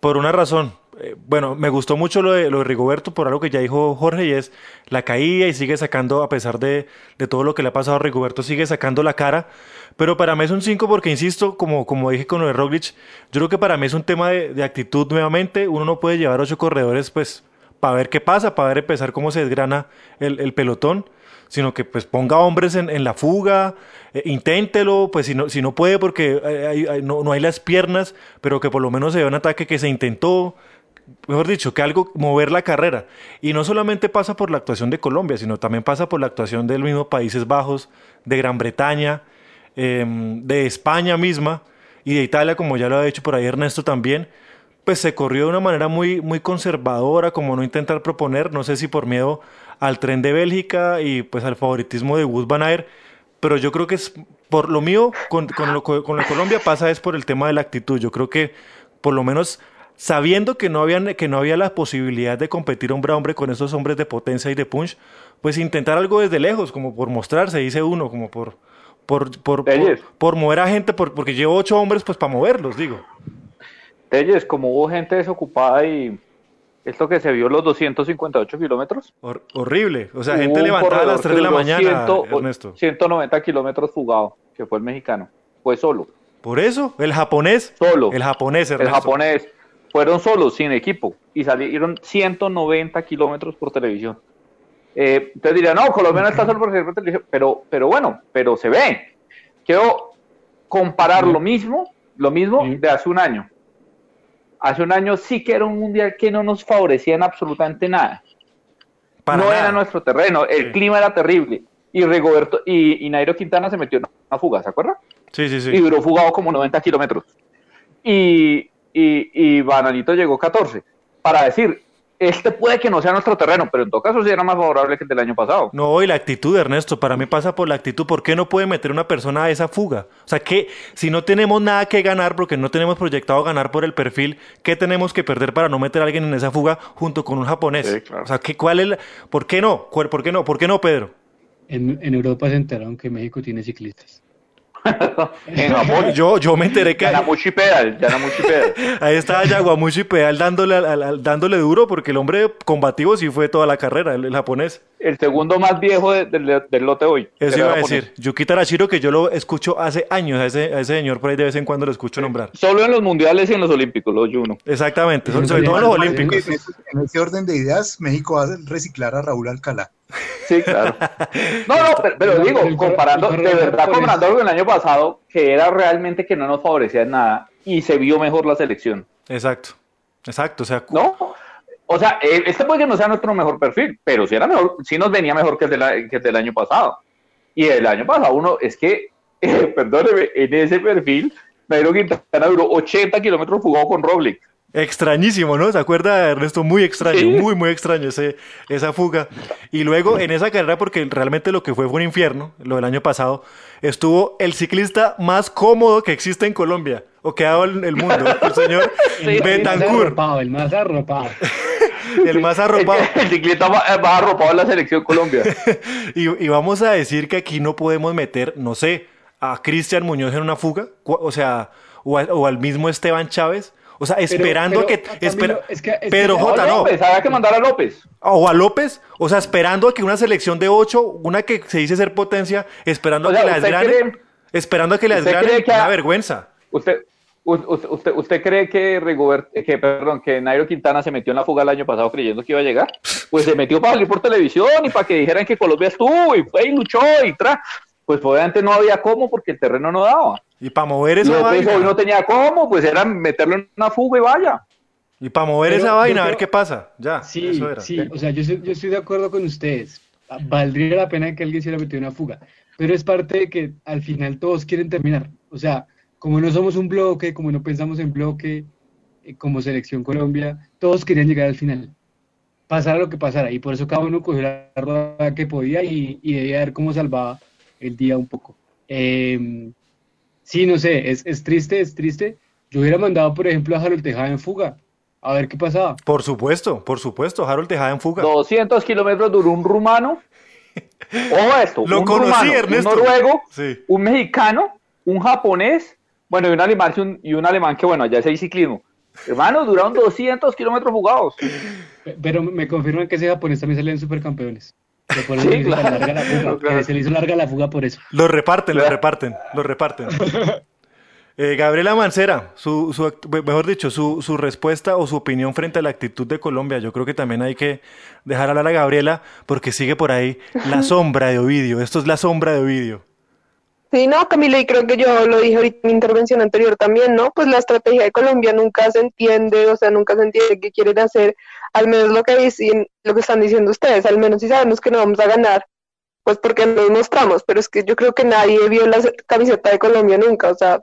por una razón. Eh, bueno, me gustó mucho lo de, lo de Rigoberto por algo que ya dijo Jorge y es la caída y sigue sacando, a pesar de, de todo lo que le ha pasado a Rigoberto, sigue sacando la cara. Pero para mí es un 5 porque, insisto, como, como dije con lo de Roglic, yo creo que para mí es un tema de, actitud nuevamente. Uno no puede llevar ocho corredores pues para ver qué pasa, para ver empezar cómo se desgrana el, el pelotón sino que pues ponga hombres en, en la fuga, eh, inténtelo, pues si no, si no puede porque no, no, hay las piernas, pero que por lo menos se vea un ataque que se intentó, mejor dicho, que algo, mover la carrera. Y no solamente pasa por la actuación de Colombia, sino también pasa por la actuación del mismo Países Bajos, de Gran Bretaña, em, de España misma y de Italia, como ya lo ha dicho por ahí Ernesto también pues se corrió de una manera muy, muy conservadora, como no intentar proponer, no sé si por miedo al tren de Bélgica y pues al favoritismo de Wood Van Aert, pero yo creo que es por lo mío con, con, lo, con la Colombia pasa es por el tema de la actitud. Yo creo que por lo menos sabiendo que no, habían, que no había la posibilidad de competir hombre a hombre con esos hombres de potencia y de punch, pues intentar algo desde lejos, como por mostrarse, dice uno, como por, por, por, por, mover a gente, por, porque llevo ocho hombres, pues para moverlos, digo. Telles, como hubo gente desocupada y esto que se vio los 258 kilómetros. horrible. O sea, gente levantada a las 3 de la mañana, 190 kilómetros fugado, que fue el mexicano. Fue solo. Por eso, el japonés. Solo. El japonés, Ernesto. El japonés. Fueron solos, sin equipo. Y salieron 190 kilómetros por televisión. Eh, entonces diría, no, Colombia no está solo por televisión. Pero, pero bueno, pero se ve. Quiero comparar lo mismo, lo mismo de hace un año hace un año sí que era un mundial que no nos favorecía en absolutamente nada. no era nuestro terreno, el clima era terrible. Y Rigoberto y, Nairo Quintana se metió en una fuga, ¿se acuerda? Sí, sí, sí. Y duró fugado como 90 kilómetros. Y, y, y Bananito llegó 14. Para decir, este puede que no sea nuestro terreno, pero en todo caso sí era más favorable que el del año pasado. No, y la actitud, Ernesto, para mí pasa por la actitud. ¿Por qué no puede meter una persona a esa fuga? O sea, que si no tenemos nada que ganar, porque no tenemos proyectado ganar por el perfil, ¿qué tenemos que perder para no meter a alguien en esa fuga junto con un japonés? O sea, ¿qué, cuál es ¿por qué no? ¿Por qué no? ¿Por qué no, Pedro? En, en Europa se enteraron que México tiene ciclistas. *laughs* Yo, yo me enteré que. Yanamushi Pedal, Pedal. *laughs* Ahí estaba Yaguamushi Pedal dándole, dándole duro porque el hombre combativo sí fue toda la carrera, el, japonés. El segundo más viejo del lote hoy. Eso iba a decir. Yuki Tarashiro, que yo lo escucho hace años, a ese, ese señor por ahí de vez en cuando lo escucho nombrar. Solo en los mundiales y en los olímpicos, los Juno. Exactamente, sobre todo en los olímpicos. En ese orden de ideas, México va a reciclar a Raúl Alcalá. Sí, claro. *laughs* No, no, pero, digo, comparando, de verdad, comparando con el año pasado, que era realmente que no nos favorecía en nada y se vio mejor la selección. Exacto, exacto. O sea, no, o sea, eh, este puede que no sea nuestro mejor perfil, pero si era mejor, sí nos venía mejor que el, de que el del año pasado. Y el año pasado, uno, es que, eh, *laughs* perdóneme, en ese perfil, Nairo Quintana duró 80 kilómetros fugado con Roblick. Extrañísimo, ¿no? ¿Se acuerda, Ernesto? Muy extraño, muy, muy extraño ese, esa fuga. Y luego en esa carrera, porque realmente lo que fue fue un infierno, lo del año pasado, estuvo el ciclista más cómodo que existe en Colombia, o que ha dado el mundo, el señor *laughs* Betancourt. El más arropado. el más arropado. *laughs* *laughs* El, ciclista más, arropado en la selección Colombia. y, y vamos a decir que aquí no podemos meter, no sé, a Cristian Muñoz en una fuga, o sea, o al mismo Esteban Chávez o sea, esperando que, Pedro J, no. había que mandar a López. O a López. O sea, esperando a que una selección de ocho, una que se dice ser potencia, esperando a que la desgranen. esperando a que la desgranen. Una vergüenza. Usted, usted, usted, cree que Rigobert, que perdón, que Nairo Quintana se metió en la fuga el año pasado creyendo que iba a llegar? Pues se metió para salir por televisión y para que dijeran que Colombia estuvo y fue y luchó y tra. Pues obviamente no había cómo porque el terreno no daba. Y para mover esa vaina. Hoy no tenía cómo, pues era meterlo en una fuga y vaya. Y para mover esa vaina, a ver qué pasa. Ya. Sí, sí, o sea, yo, yo estoy de acuerdo con ustedes. Valdría la pena que alguien se le metiera una fuga. Pero es parte de que al final todos quieren terminar. O sea, como no somos un bloque, como no pensamos en bloque, eh, como selección Colombia, todos querían llegar al final, pasara lo que pasara, y por eso cada uno cogió la rueda que podía y, y debía ver cómo salvaba el día un poco. Eh, sí, no sé, es, es triste, es triste. Yo hubiera mandado, por ejemplo, a Harold Tejada en fuga, a ver qué pasaba. Por supuesto, por supuesto, Harold Tejada en fuga. 200 kilómetros duró un rumano. *laughs* Ojo esto, Lo un conocí, rumano, Ernesto. un noruego, Sí. un mexicano, un japonés, bueno, y un alemán, y un, y un alemán que, bueno, allá es el ciclismo. Hermano, duraron 200 kilómetros jugados. Pe- Pero me confirman que ese japonés también salió en supercampeones. Por Sí, claro, larga la fuga, *laughs* claro, se le hizo larga la fuga por eso. Lo reparten, lo reparten, lo reparten. *laughs* Eh, Gabriela Mancera, su, su mejor dicho, su, su respuesta o su opinión frente a la actitud de Colombia. Yo creo que también hay que dejar hablar a Gabriela porque sigue por ahí la *laughs* sombra de Ovidio. Esto es la sombra de Ovidio. Sí, no, Camila, y creo que yo lo dije ahorita en mi intervención anterior también, ¿no? Pues la estrategia de Colombia nunca se entiende, o sea, nunca se entiende qué quieren hacer, al menos lo que dicen, lo que están diciendo ustedes, al menos si sabemos que no vamos a ganar, pues porque nos mostramos, pero es que yo creo que nadie vio la camiseta de Colombia nunca, o sea,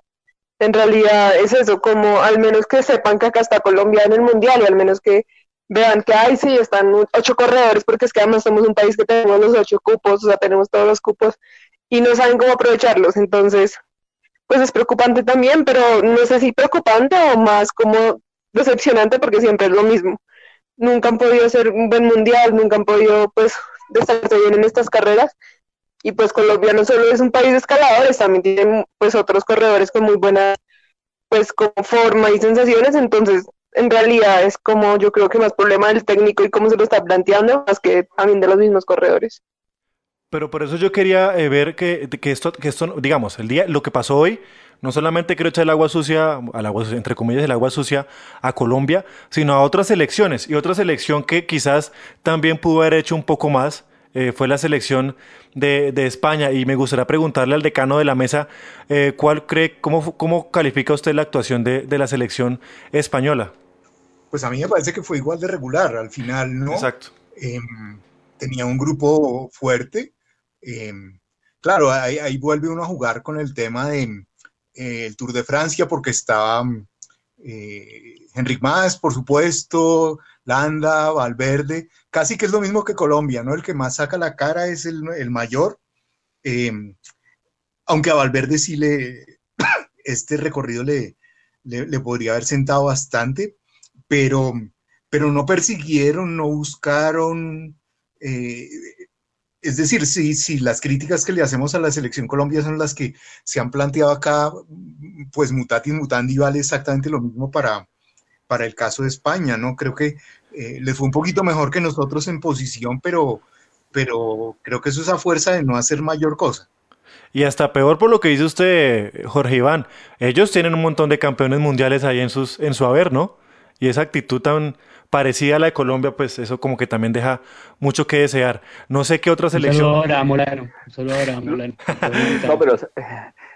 en realidad es eso, como al menos que sepan que acá está Colombia en el Mundial y al menos que vean que hay sí están ocho corredores, porque es que además somos un país que tenemos los ocho cupos, o sea, tenemos todos los cupos y no saben cómo aprovecharlos. Entonces, pues es preocupante también, pero no sé si preocupante o más como decepcionante porque siempre es lo mismo. Nunca han podido hacer un buen mundial, nunca han podido pues destacarse bien en estas carreras. Y pues Colombia no solo es un país de escaladores, también tiene pues otros corredores con muy buena pues como forma y sensaciones, entonces en realidad es como yo creo que más problema del técnico y cómo se lo está planteando, más que también de los mismos corredores. Pero por eso yo quería eh, ver que, que esto, que esto, digamos, el día, lo que pasó hoy, no solamente quiero echar el agua sucia, al agua sucia, entre comillas, el agua sucia a Colombia, sino a otras selecciones. Y otra selección que quizás también pudo haber hecho un poco más eh, fue la selección de, de España. Y me gustaría preguntarle al decano de la mesa, eh, ¿cuál cree, cómo, cómo califica usted la actuación de, de la selección española? Pues a mí me parece que fue igual de regular al final, ¿no? Exacto. Eh, tenía un grupo fuerte. eh, claro, ahí, ahí vuelve uno a jugar con el tema de eh, el Tour de Francia porque estaba eh, Enric Mas, por supuesto, Landa, Valverde, casi que es lo mismo que Colombia, ¿no? El que más saca la cara es el, el mayor, eh, aunque a Valverde sí le, *coughs* este recorrido le, le, le podría haber sentado bastante, pero, pero no persiguieron, no buscaron, eh, es decir, si, las críticas que le hacemos a la selección Colombia son las que se han planteado acá, pues mutatis mutandi vale exactamente lo mismo para, para el caso de España, ¿no? Creo que eh, les fue un poquito mejor que nosotros en posición, pero, pero creo que eso es a fuerza de no hacer mayor cosa. Y hasta peor por lo que dice usted, Jorge Iván. Ellos tienen un montón de campeones mundiales ahí en, sus, en su haber, ¿no? Y esa actitud tan parecida a la de Colombia, pues eso como que también deja mucho que desear. No sé qué otra selección. Solo ahora Molano, solo ahora Molano. *laughs* No, pero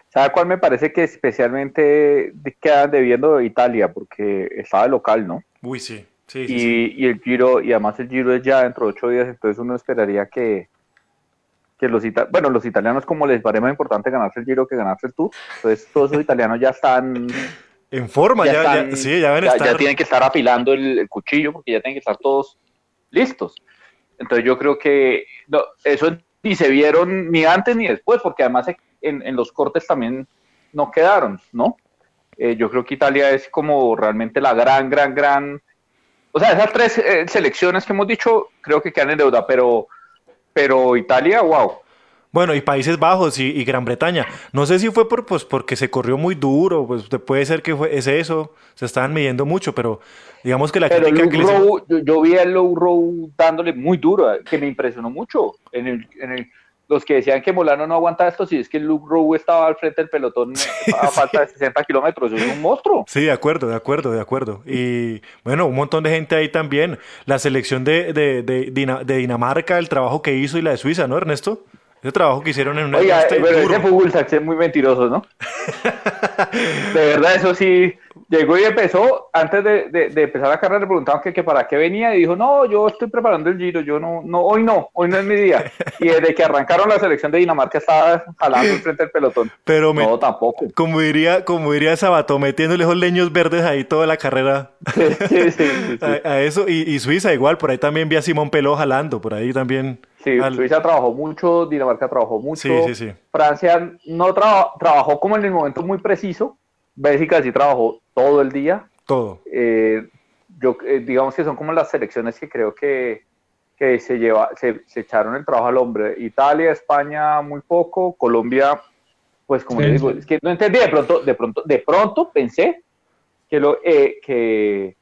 ¿sabe cuál me parece que especialmente quedan debiendo Italia? Porque estaba de local, ¿no? Uy, sí. Sí, sí, y, sí. y el Giro, y además el Giro es ya dentro de ocho días, entonces uno esperaría que, que los italianos, bueno, los italianos como les parece más importante ganarse el Giro que ganarse el Tour, entonces todos esos italianos ya están en forma, ya, ya, están, sí, ya, ya, estar... ya, tienen que estar afilando el, el, cuchillo porque ya tienen que estar todos listos. Entonces yo creo que no, eso ni se vieron ni antes ni después, porque además en, en los cortes también no quedaron, ¿no? Eh, yo creo que Italia es como realmente la gran, gran, gran... O sea, esas tres eh, selecciones que hemos dicho creo que quedan en deuda, pero, pero Italia, wow. Bueno, y Países Bajos y, y, Gran Bretaña. No sé si fue por, pues, porque se corrió muy duro, pues puede ser que fue, es eso, se estaban midiendo mucho, pero digamos que la pero crítica que yo, yo, vi a Low Row dándole muy duro, que me impresionó mucho. En el, en el, los que decían que Molano no aguanta esto, si es que Luke Rowe estaba al frente del pelotón a *laughs* falta de 60 kilómetros, es un monstruo. Sí, de acuerdo, de acuerdo, de acuerdo. Y bueno, un montón de gente ahí también. La selección de, de, de, de Dinamarca, el trabajo que hizo y la de Suiza, ¿no, Ernesto? Ese trabajo que hicieron en una Oiga, pero duro. ese fútbol es muy mentiroso, ¿no? *laughs* de verdad, eso sí. llegó y empezó, antes de, de, empezar la carrera le preguntaban que, que, para qué venía y dijo, no, yo estoy preparando el giro, yo no, no, hoy no, hoy no es mi día. *laughs* Y desde que arrancaron la selección de Dinamarca estaba jalando frente al pelotón. Pero no, tampoco. Como diría, como diría Sabato, metiéndole esos leños verdes ahí toda la carrera. *laughs* Sí, sí, sí, a, eso, y, y, Suiza igual, por ahí también vi a Simón Peló jalando, por ahí también. Sí, Suiza trabajó mucho, Dinamarca trabajó mucho. Sí, sí, sí. Francia no trabajó como en el momento muy preciso, Bélgica sí trabajó todo el día. Todo. Eh, yo, eh, digamos que son como las selecciones que creo que, que se, lleva, se, echaron el trabajo al hombre. Italia, España muy poco, Colombia, pues como digo, es que no entendí, de pronto, de pronto, de pronto pensé que lo eh, que,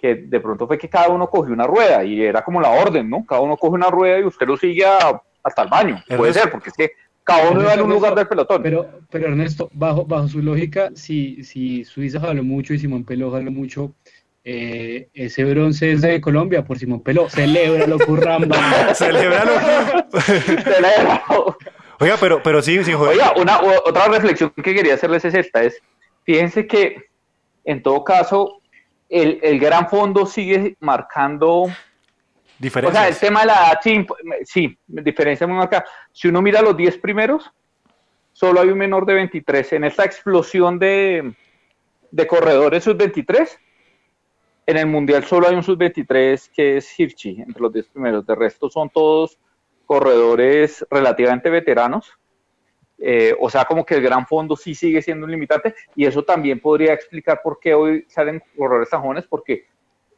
que de pronto fue que cada uno cogió una rueda y era como la orden, ¿no? Cada uno coge una rueda y usted lo sigue hasta el baño. Puede ser, porque es que cada uno en un lugar del pelotón. Pero, pero Ernesto, bajo, bajo su lógica, si, si Suiza jaló mucho y Simón Peló jaló mucho, eh, ese bronce es de Colombia por Simón Peló. Celébralo, curramba. *laughs* Celébralo. Celébralo. *laughs* Oiga, pero, pero sí, sí, joder. Oiga, una, otra reflexión que quería hacerles es esta, es, fíjense que en todo caso, el, el gran fondo sigue marcando o sea, el tema de la edad, sí, diferencia muy marcada. Si uno mira los 10 primeros, solo hay un menor de 23. En esta explosión de, de corredores sub-23, en el Mundial solo hay un sub-23 que es Hirschi, entre los 10 primeros. De resto son todos corredores relativamente veteranos. Eh, o sea, como que el gran fondo sí sigue siendo un limitante y eso también podría explicar por qué hoy salen corredores tan jóvenes, porque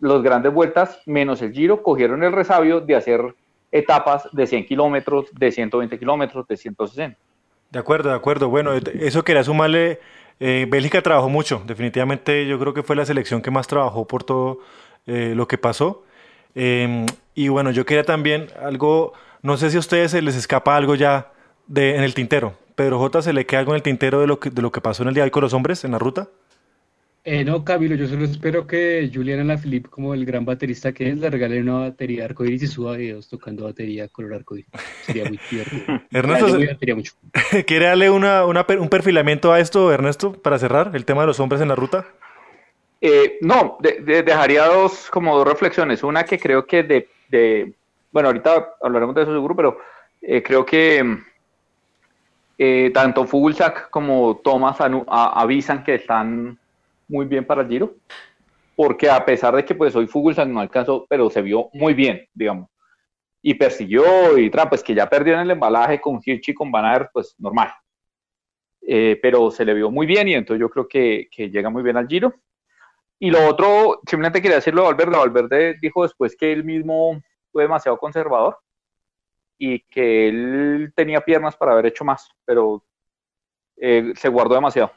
los grandes vueltas, menos el giro, cogieron el resabio de hacer etapas de 100 kilómetros, de 120 kilómetros, de 160. De acuerdo, de acuerdo. Bueno, eso quería sumarle. Eh, Bélgica trabajó mucho, definitivamente yo creo que fue la selección que más trabajó por todo eh, lo que pasó. Em, y bueno, yo quería también algo, no sé si a ustedes se les escapa algo ya de, en el tintero. Pedro J, ¿se le queda algo en el tintero de lo que, de lo que pasó en el día de hoy con los hombres en la ruta? Eh, no, Camilo, yo solo espero que Juliana Lafilippe, como el gran baterista que es, le regale una batería arcoíris y suba videos tocando batería color arcoíris. Sería muy divertido. *laughs* Ernesto, mucho. *laughs* ¿quiere darle una, un perfilamiento a esto, Ernesto, para cerrar el tema de los hombres en la ruta? Eh, no, dejaría dos, como dos reflexiones. Una que creo que de, bueno, ahorita hablaremos de eso seguro, pero eh, creo que eh, tanto Fuglsang como Thomas avisan que están muy bien para el Giro, porque a pesar de que pues hoy Fuglsang no alcanzó, pero se vio muy bien, digamos, y persiguió y pues que ya perdió en el embalaje con Hirschi y con Van pues normal. Eh, pero se le vio muy bien y entonces yo creo que, que, llega muy bien al Giro. Y lo otro, simplemente quería decirlo a Valverde, Valverde dijo después que él mismo fue demasiado conservador y que él tenía piernas para haber hecho más, pero eh, se guardó demasiado.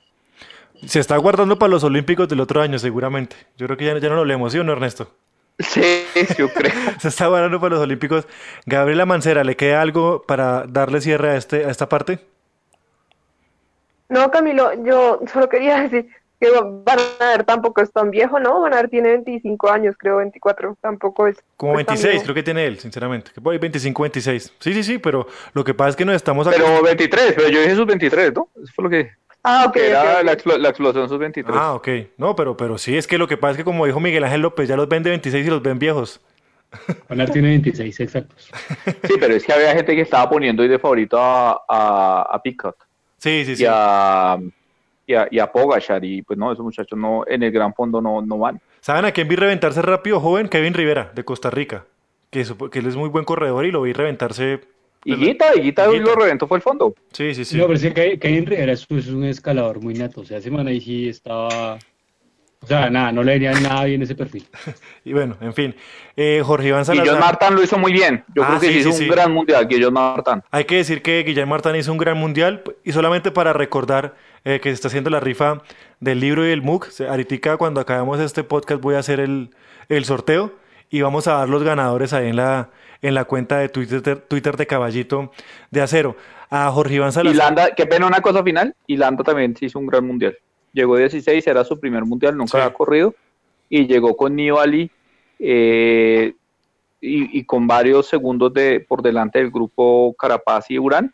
Se está guardando para los Olímpicos del otro año, seguramente. Yo creo que ya, ya no lo leemos, ¿sí o no, Ernesto? Sí, yo creo. *laughs* Se está guardando para los Olímpicos. Gabriela Mancera, ¿le queda algo para darle cierre a, este, a esta parte? No, Camilo, yo solo quería *laughs* decir que Van ver tampoco es tan viejo, ¿no? Van ver tiene 25 años, creo, 24, tampoco es. Como 26, creo que tiene él, sinceramente. Que por 25, 26. Sí, sí, sí, pero lo que pasa es que nos estamos. Pero 23, pero yo dije sus 23, ¿no? Eso fue lo que. Ah, ok. Era La, explosión sub-23. Ah, ok. No, pero, pero sí, es que lo que pasa es que como dijo Miguel Ángel López, ya los ven de 26 y los ven viejos. *laughs* Vanar tiene 26 exactos. Sí, pero es que había gente que estaba poniendo hoy de favorito a, a, a Sí, sí, sí. Y a, y a, y a Pogachar, y pues no, esos muchachos no, en el gran fondo no, no van. ¿Saben a quién vi reventarse rápido, joven? Kevin Rivera, de Costa Rica. Que, que él es muy buen corredor y lo vi reventarse Higuita, Higuita hoy lo reventó fue el fondo. Sí, sí, sí. No, pero es que Kevin Rivera es, un escalador muy nato. O sea, semana ahí sí estaba. O sea, nada, no le venía nada bien ese perfil. *laughs* y bueno, en fin. Eh, Jorge Iván Salazar. Guillermo Martán lo hizo muy bien. Yo ah, creo que hizo un gran mundial, Guillermo Martán. Hay que decir que Guillermo Martán hizo un gran mundial. Y solamente para recordar eh, que se está haciendo la rifa del libro y el MOOC. Ahorita, cuando acabemos este podcast, voy a hacer el, el sorteo. Y vamos a dar los ganadores ahí en la en la cuenta de Twitter, Twitter de Caballito de Acero. A Jorge Iván Salazar. Y Landa, qué pena una cosa final, y Landa también se hizo un gran mundial. Llegó 16, era su primer mundial, nunca había corrido, y llegó con Nibali eh, y, con varios segundos de por delante del grupo Carapaz y Urán.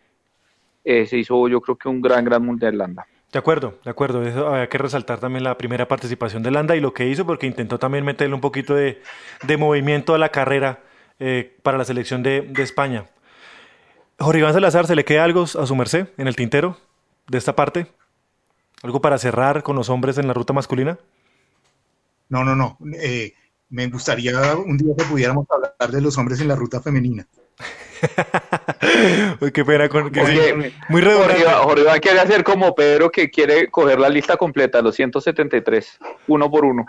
Eh, se hizo yo creo que un gran, gran mundial Landa. De acuerdo, de acuerdo. Eso había que resaltar también la primera participación de Landa y lo que hizo, porque intentó también meterle un poquito de, de movimiento a la carrera eh, para la selección de, de, España. Jorge Iván Salazar, ¿se le queda algo a su merced en el tintero de esta parte? ¿Algo para cerrar con los hombres en la ruta masculina? No, no, no. Eh, me gustaría un día que pudiéramos hablar de los hombres en la ruta femenina. *laughs* *laughs* Uy, qué pena con que sí, muy redundante. Jorge, Iván quiere hacer como Pedro que quiere coger la lista completa, los 173, uno por uno.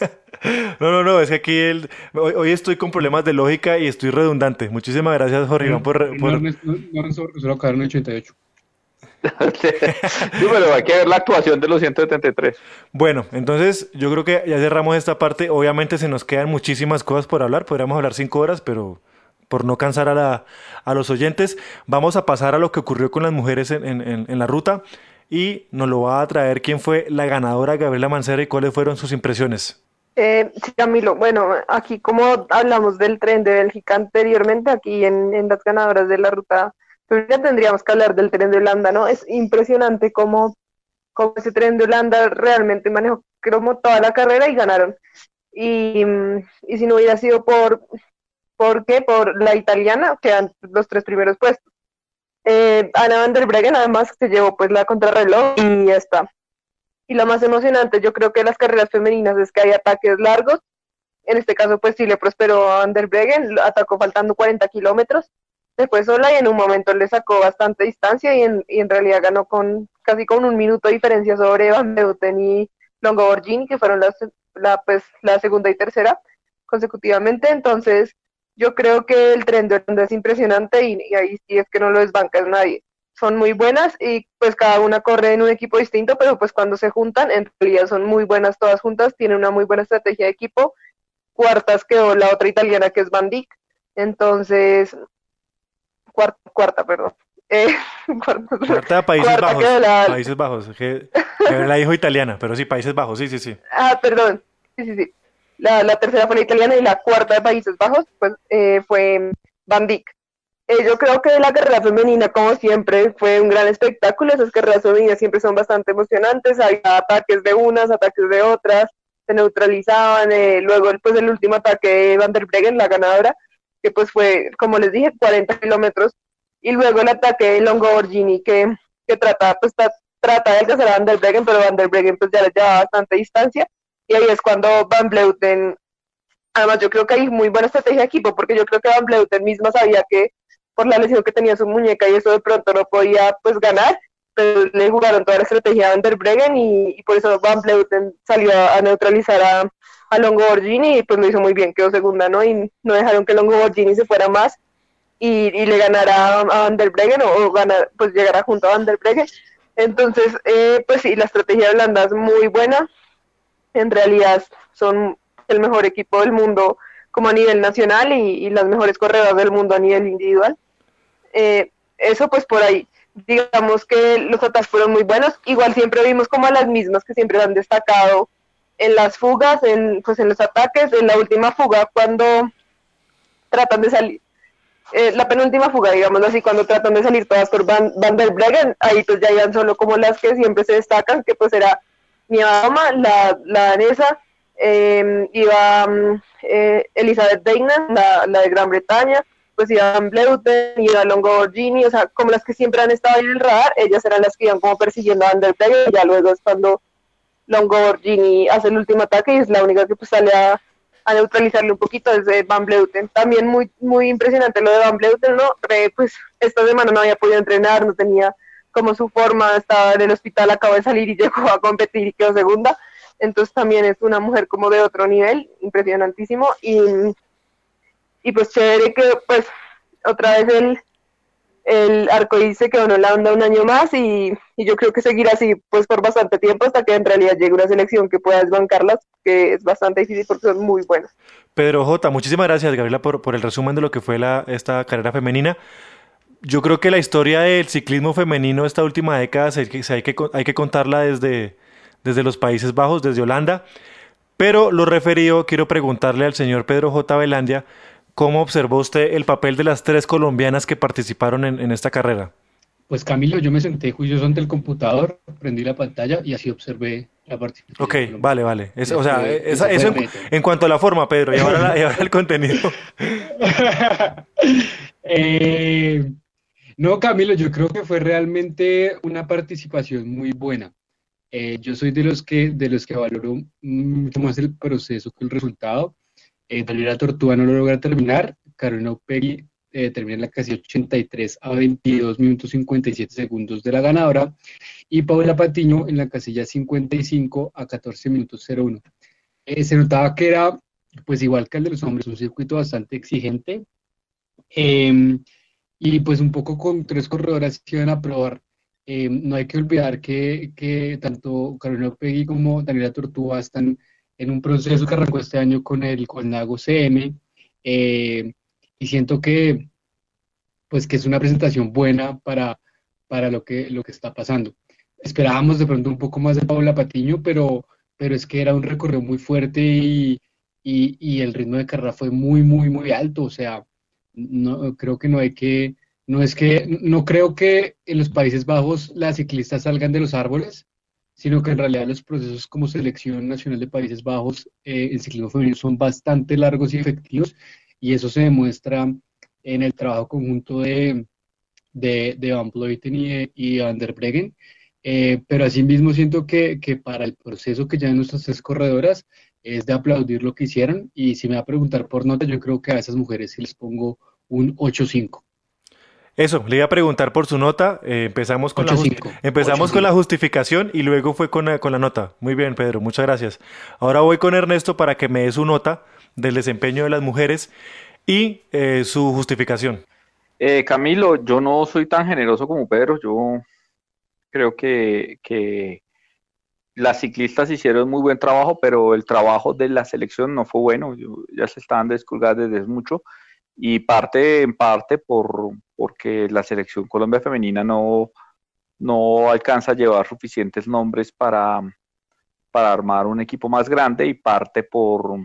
*laughs* no, no, no, es que aquí el, hoy, estoy con problemas de lógica y estoy redundante. Muchísimas gracias, Jorge Iván, por... por... No, no, no, solo quedaron 88. sí, pero hay que ver la actuación de los 173. Bueno, entonces yo creo que ya cerramos esta parte. Obviamente se nos quedan muchísimas cosas por hablar. Podríamos hablar cinco horas, pero por no cansar a, la, a los oyentes, vamos a pasar a lo que ocurrió con las mujeres en, en, en la ruta y nos lo va a traer quién fue la ganadora Gabriela Mancera y cuáles fueron sus impresiones. Eh, sí, Camilo, bueno, aquí como hablamos del tren de Bélgica anteriormente, aquí en, en las ganadoras de la ruta ya tendríamos que hablar del tren de Holanda, ¿no? Es impresionante cómo, cómo ese tren de Holanda realmente manejó como toda la carrera y ganaron. Y, y si no hubiera sido por, ¿por qué? Por la italiana, quedan los tres primeros puestos. Eh, Ana van der Breggen además se llevó pues la contrarreloj y ya está. Y lo más emocionante yo creo que las carreras femeninas es que hay ataques largos. En este caso pues sí le prosperó a Van der Breggen, atacó faltando 40 kilómetros después sola y en un momento le sacó bastante distancia y en, y en realidad ganó con casi con un minuto de diferencia sobre Van Beuten y Longo Borgini, que fueron las, la, pues, la segunda y tercera consecutivamente. Entonces, yo creo que el tren de Holanda es impresionante y, y, ahí sí es que no lo desbanca nadie. Son muy buenas y pues cada una corre en un equipo distinto, pero pues cuando se juntan, en realidad son muy buenas todas juntas, tienen una muy buena estrategia de equipo. Cuartas quedó la otra italiana que es Van Dijk. Entonces, cuarta, cuarta perdón. *laughs* Eh, cuarta, cuarta, Países cuarta Bajos. La... Países Bajos. Que, la dijo italiana, pero sí, Países Bajos, sí, sí, sí. Ah, perdón. Sí, sí, sí. La, tercera fue la italiana y la cuarta de Países Bajos pues, eh, fue Van Dijk. Eh, yo creo que la carrera femenina, como siempre, fue un gran espectáculo. Esas carreras femeninas siempre son bastante emocionantes. Hay ataques de unas, ataques de otras, se neutralizaban. Eh, luego, pues, el último ataque de Van der Breggen, la ganadora, que pues fue, como les dije, 40 kilómetros, y luego el ataque de Longo Borgini, que, que trata, pues, trata de alcanzar a Van der Breggen, pero Van der Breggen pues ya le lleva bastante distancia, y ahí es cuando Van Bleuten, además yo creo que hay muy buena estrategia de equipo, porque yo creo que Van Bleuten misma sabía que por la lesión que tenía su muñeca y eso de pronto no podía pues ganar, pero le jugaron toda la estrategia a Van der Breggen y, y por eso Van Bleuten salió a, neutralizar a, a Longo Borgini y pues lo hizo muy bien, quedó segunda, ¿no? Y no dejaron que Longo Borgini se fuera más y, y le ganara a Van der Breggen o, o ganar, pues llegara junto a Van der Breggen. Entonces, eh, pues sí, la estrategia de Holanda es muy buena. En realidad son el mejor equipo del mundo como a nivel nacional y, y las mejores corredoras del mundo a nivel individual. Eh, eso pues por ahí. Digamos que los ataques fueron muy buenos. Igual siempre vimos como las mismas que siempre han destacado en las fugas, en, pues en los ataques, en la última fuga cuando tratan de salir, eh, la penúltima fuga, digamos así, cuando tratan de salir todas por Van, Van der Breggen, ahí pues ya iban solo como las que siempre se destacan, que pues era Niama, la, la danesa, eh, iba eh, Elizabeth Deinan, la, la, de Gran Bretaña, pues iban Bleuten, iba Longo Borgini, o sea, como las que siempre han estado en el radar, ellas eran las que iban como persiguiendo a Breggen, y ya luego es cuando Longo Borgini hace el último ataque y es la única que pues sale a, neutralizarle un poquito desde Van Bleuten. También muy muy impresionante lo de Van Bleuten, ¿no? pues esta semana no había podido entrenar, no tenía como su forma, estaba en el hospital, acabó de salir y *laughs* llegó a competir y quedó segunda. Entonces también es una mujer como de otro nivel, impresionantísimo. Y, y pues chévere que pues otra vez el, el arcoíris se quedó en Holanda un año más y, y, yo creo que seguirá así pues por bastante tiempo hasta que en realidad llegue una selección que pueda desbancarlas, que es bastante difícil porque son muy buenas. Pedro J, muchísimas gracias Gabriela por, por el resumen de lo que fue la, esta carrera femenina. Yo creo que la historia del ciclismo femenino esta última década se, se hay, que, hay que contarla desde, desde los Países Bajos, desde Holanda. Pero lo referido, quiero preguntarle al señor Pedro J. Belandia, ¿Cómo observó usted el papel de las tres colombianas que participaron en, en esta carrera? Pues Camilo, yo me senté juicioso ante el computador, prendí la pantalla y así observé la participación. Ok, vale, vale. o sea, eso en, cuanto a la forma, Pedro, y ahora, el contenido. *laughs* Eh, no, Camilo, yo creo que fue realmente una participación muy buena. Eh, yo soy de los que de los que valoro mucho más el proceso que el resultado. Eh, Daniela Tortuga no lo logra terminar, Carolina Upegui eh, termina en la casilla 83 a 22 minutos 57 segundos de la ganadora y Paula Patiño en la casilla 55 a 14 minutos 01. Eh, se notaba que era, pues igual que el de los hombres, un circuito bastante exigente em, y pues un poco con tres corredoras que iban a probar. Em, no hay que olvidar que, que tanto Carolina Pegui como Daniela Tortuga están en un proceso que arrancó este año con el con Nago CM. Eh, y siento que, pues, que es una presentación buena para, para lo, que, lo que está pasando. Esperábamos de pronto un poco más de Paula Patiño, pero, pero es que era un recorrido muy fuerte y, y, el ritmo de carrera fue muy, muy, muy alto. O sea, no, creo que no hay que, no es que, no creo que en los Países Bajos las ciclistas salgan de los árboles, sino que en realidad los procesos como selección nacional de Países Bajos eh, en ciclismo femenino son bastante largos y efectivos y eso se demuestra en el trabajo conjunto de, de, de Van Vleuten y, Van der Breggen. Eh, pero asimismo siento que, que, para el proceso que ya nuestras tres corredoras es de aplaudir lo que hicieron y si me va a preguntar por nota, yo creo que a esas mujeres sí les pongo un 8-5. Eso, le iba a preguntar por su nota. Eh, empezamos con, la, empezamos con la justificación y luego fue con la, con la nota. Muy bien, Pedro, muchas gracias. Ahora voy con Ernesto para que me dé su nota del desempeño de las mujeres y eh, su justificación. Eh, Camilo, yo no soy tan generoso como Pedro. Yo creo que, que las ciclistas hicieron muy buen trabajo, pero el trabajo de la selección no fue bueno. ya se estaban descolgando desde mucho y parte en parte por porque la selección Colombia femenina no, no alcanza a llevar suficientes nombres para, para armar un equipo más grande y parte por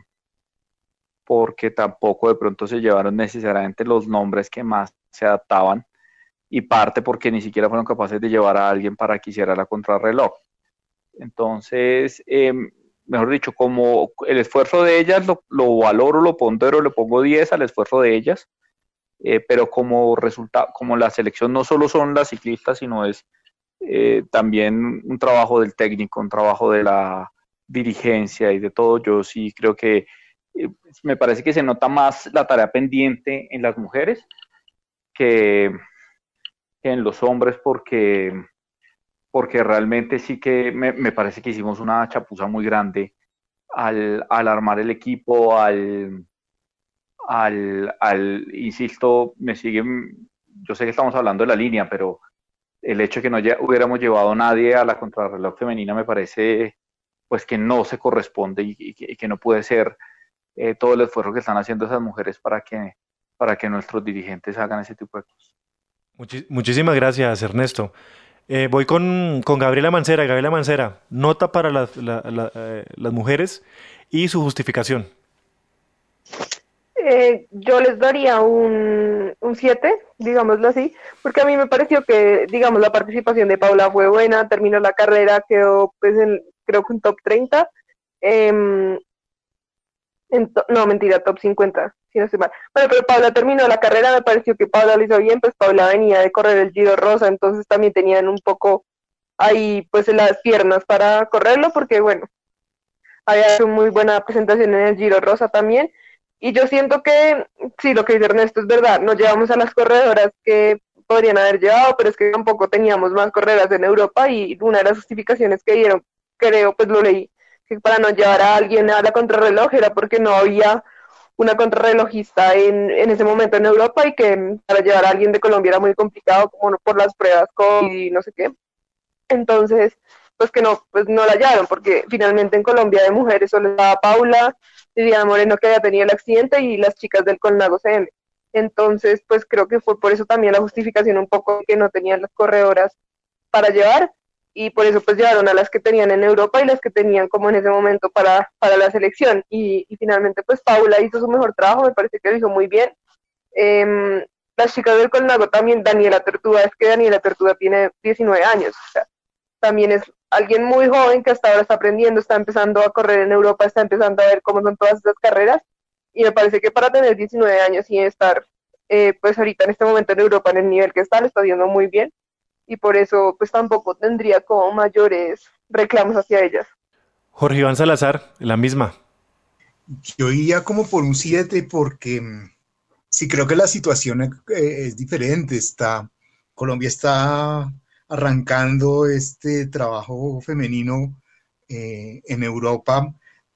porque tampoco de pronto se llevaron necesariamente los nombres que más se adaptaban y parte porque ni siquiera fueron capaces de llevar a alguien para que hiciera la contrarreloj. Entonces, em, mejor dicho, como el esfuerzo de ellas lo, lo valoro, lo pondero, le pongo 10 al esfuerzo de ellas, eh, pero como resultado, como la selección no solo son las ciclistas, sino es eh, también un trabajo del técnico, un trabajo de la dirigencia y de todo, yo sí creo que eh, me parece que se nota más la tarea pendiente en las mujeres que, que en los hombres porque porque realmente sí que me, parece que hicimos una chapuza muy grande al, armar el equipo, al, al, al, insisto, me siguen, yo sé que estamos hablando de la línea, pero el hecho de que no hubiéramos llevado a nadie a la contrarreloj femenina me parece pues que no se corresponde y, que, no puede ser eh, todo el esfuerzo que están haciendo esas mujeres para que, para que nuestros dirigentes hagan ese tipo de cosas. muchísimas gracias, Ernesto. Eh, voy con, Gabriela Mancera. Gabriela Mancera, nota para eh, las, mujeres y su justificación. Eh, yo les daría un 7, digámoslo así, porque a mí me pareció que, digamos, la participación de Paula fue buena, terminó la carrera, quedó, pues, en, creo que un top 30. Em, no, mentira, top 50 no. Bueno, pero Paula terminó la carrera, me pareció que Paula lo hizo bien, pues Paula venía de correr el Giro Rosa, entonces también tenían un poco ahí pues las piernas para correrlo, porque bueno, había hecho muy buena presentación en el Giro Rosa también. Y yo siento que, sí, lo que dice Ernesto es verdad, nos llevamos a las corredoras que podrían haber llevado, pero es que tampoco teníamos más corredoras en Europa y una de las justificaciones que dieron, creo, pues lo leí, que para no llevar a alguien a la contrarreloj era porque no había una contrarrelojista en, en ese momento en Europa y que para llevar a alguien de Colombia era muy complicado como por las pruebas COVID y no sé qué. Entonces, pues que no, pues no la hallaron, porque finalmente en Colombia de mujeres solo estaba Paula, Diana Moreno que había tenido el accidente y las chicas del Colnago CM. Entonces, pues creo que fue por eso también la justificación un poco que no tenían las corredoras para llevar, y por eso pues llevaron a las que tenían en Europa y las que tenían como en ese momento para, para la selección. Y, finalmente pues Paula hizo su mejor trabajo, me parece que lo hizo muy bien. Em, las chicas del Colnago también, Daniela Tortuga, es que Daniela Tortuga tiene 19 años, o sea, también es alguien muy joven que hasta ahora está aprendiendo, está empezando a correr en Europa, está empezando a ver cómo son todas esas carreras, y me parece que para tener 19 años y estar, eh, pues ahorita en este momento en Europa en el nivel que está, lo está haciendo muy bien, y por eso pues tampoco tendría como mayores reclamos hacia ellas. Jorge Iván Salazar, la misma. Yo iría como por un 7 porque mm, sí creo que la situación eh, es diferente. Está, Colombia está arrancando este trabajo femenino eh, en Europa.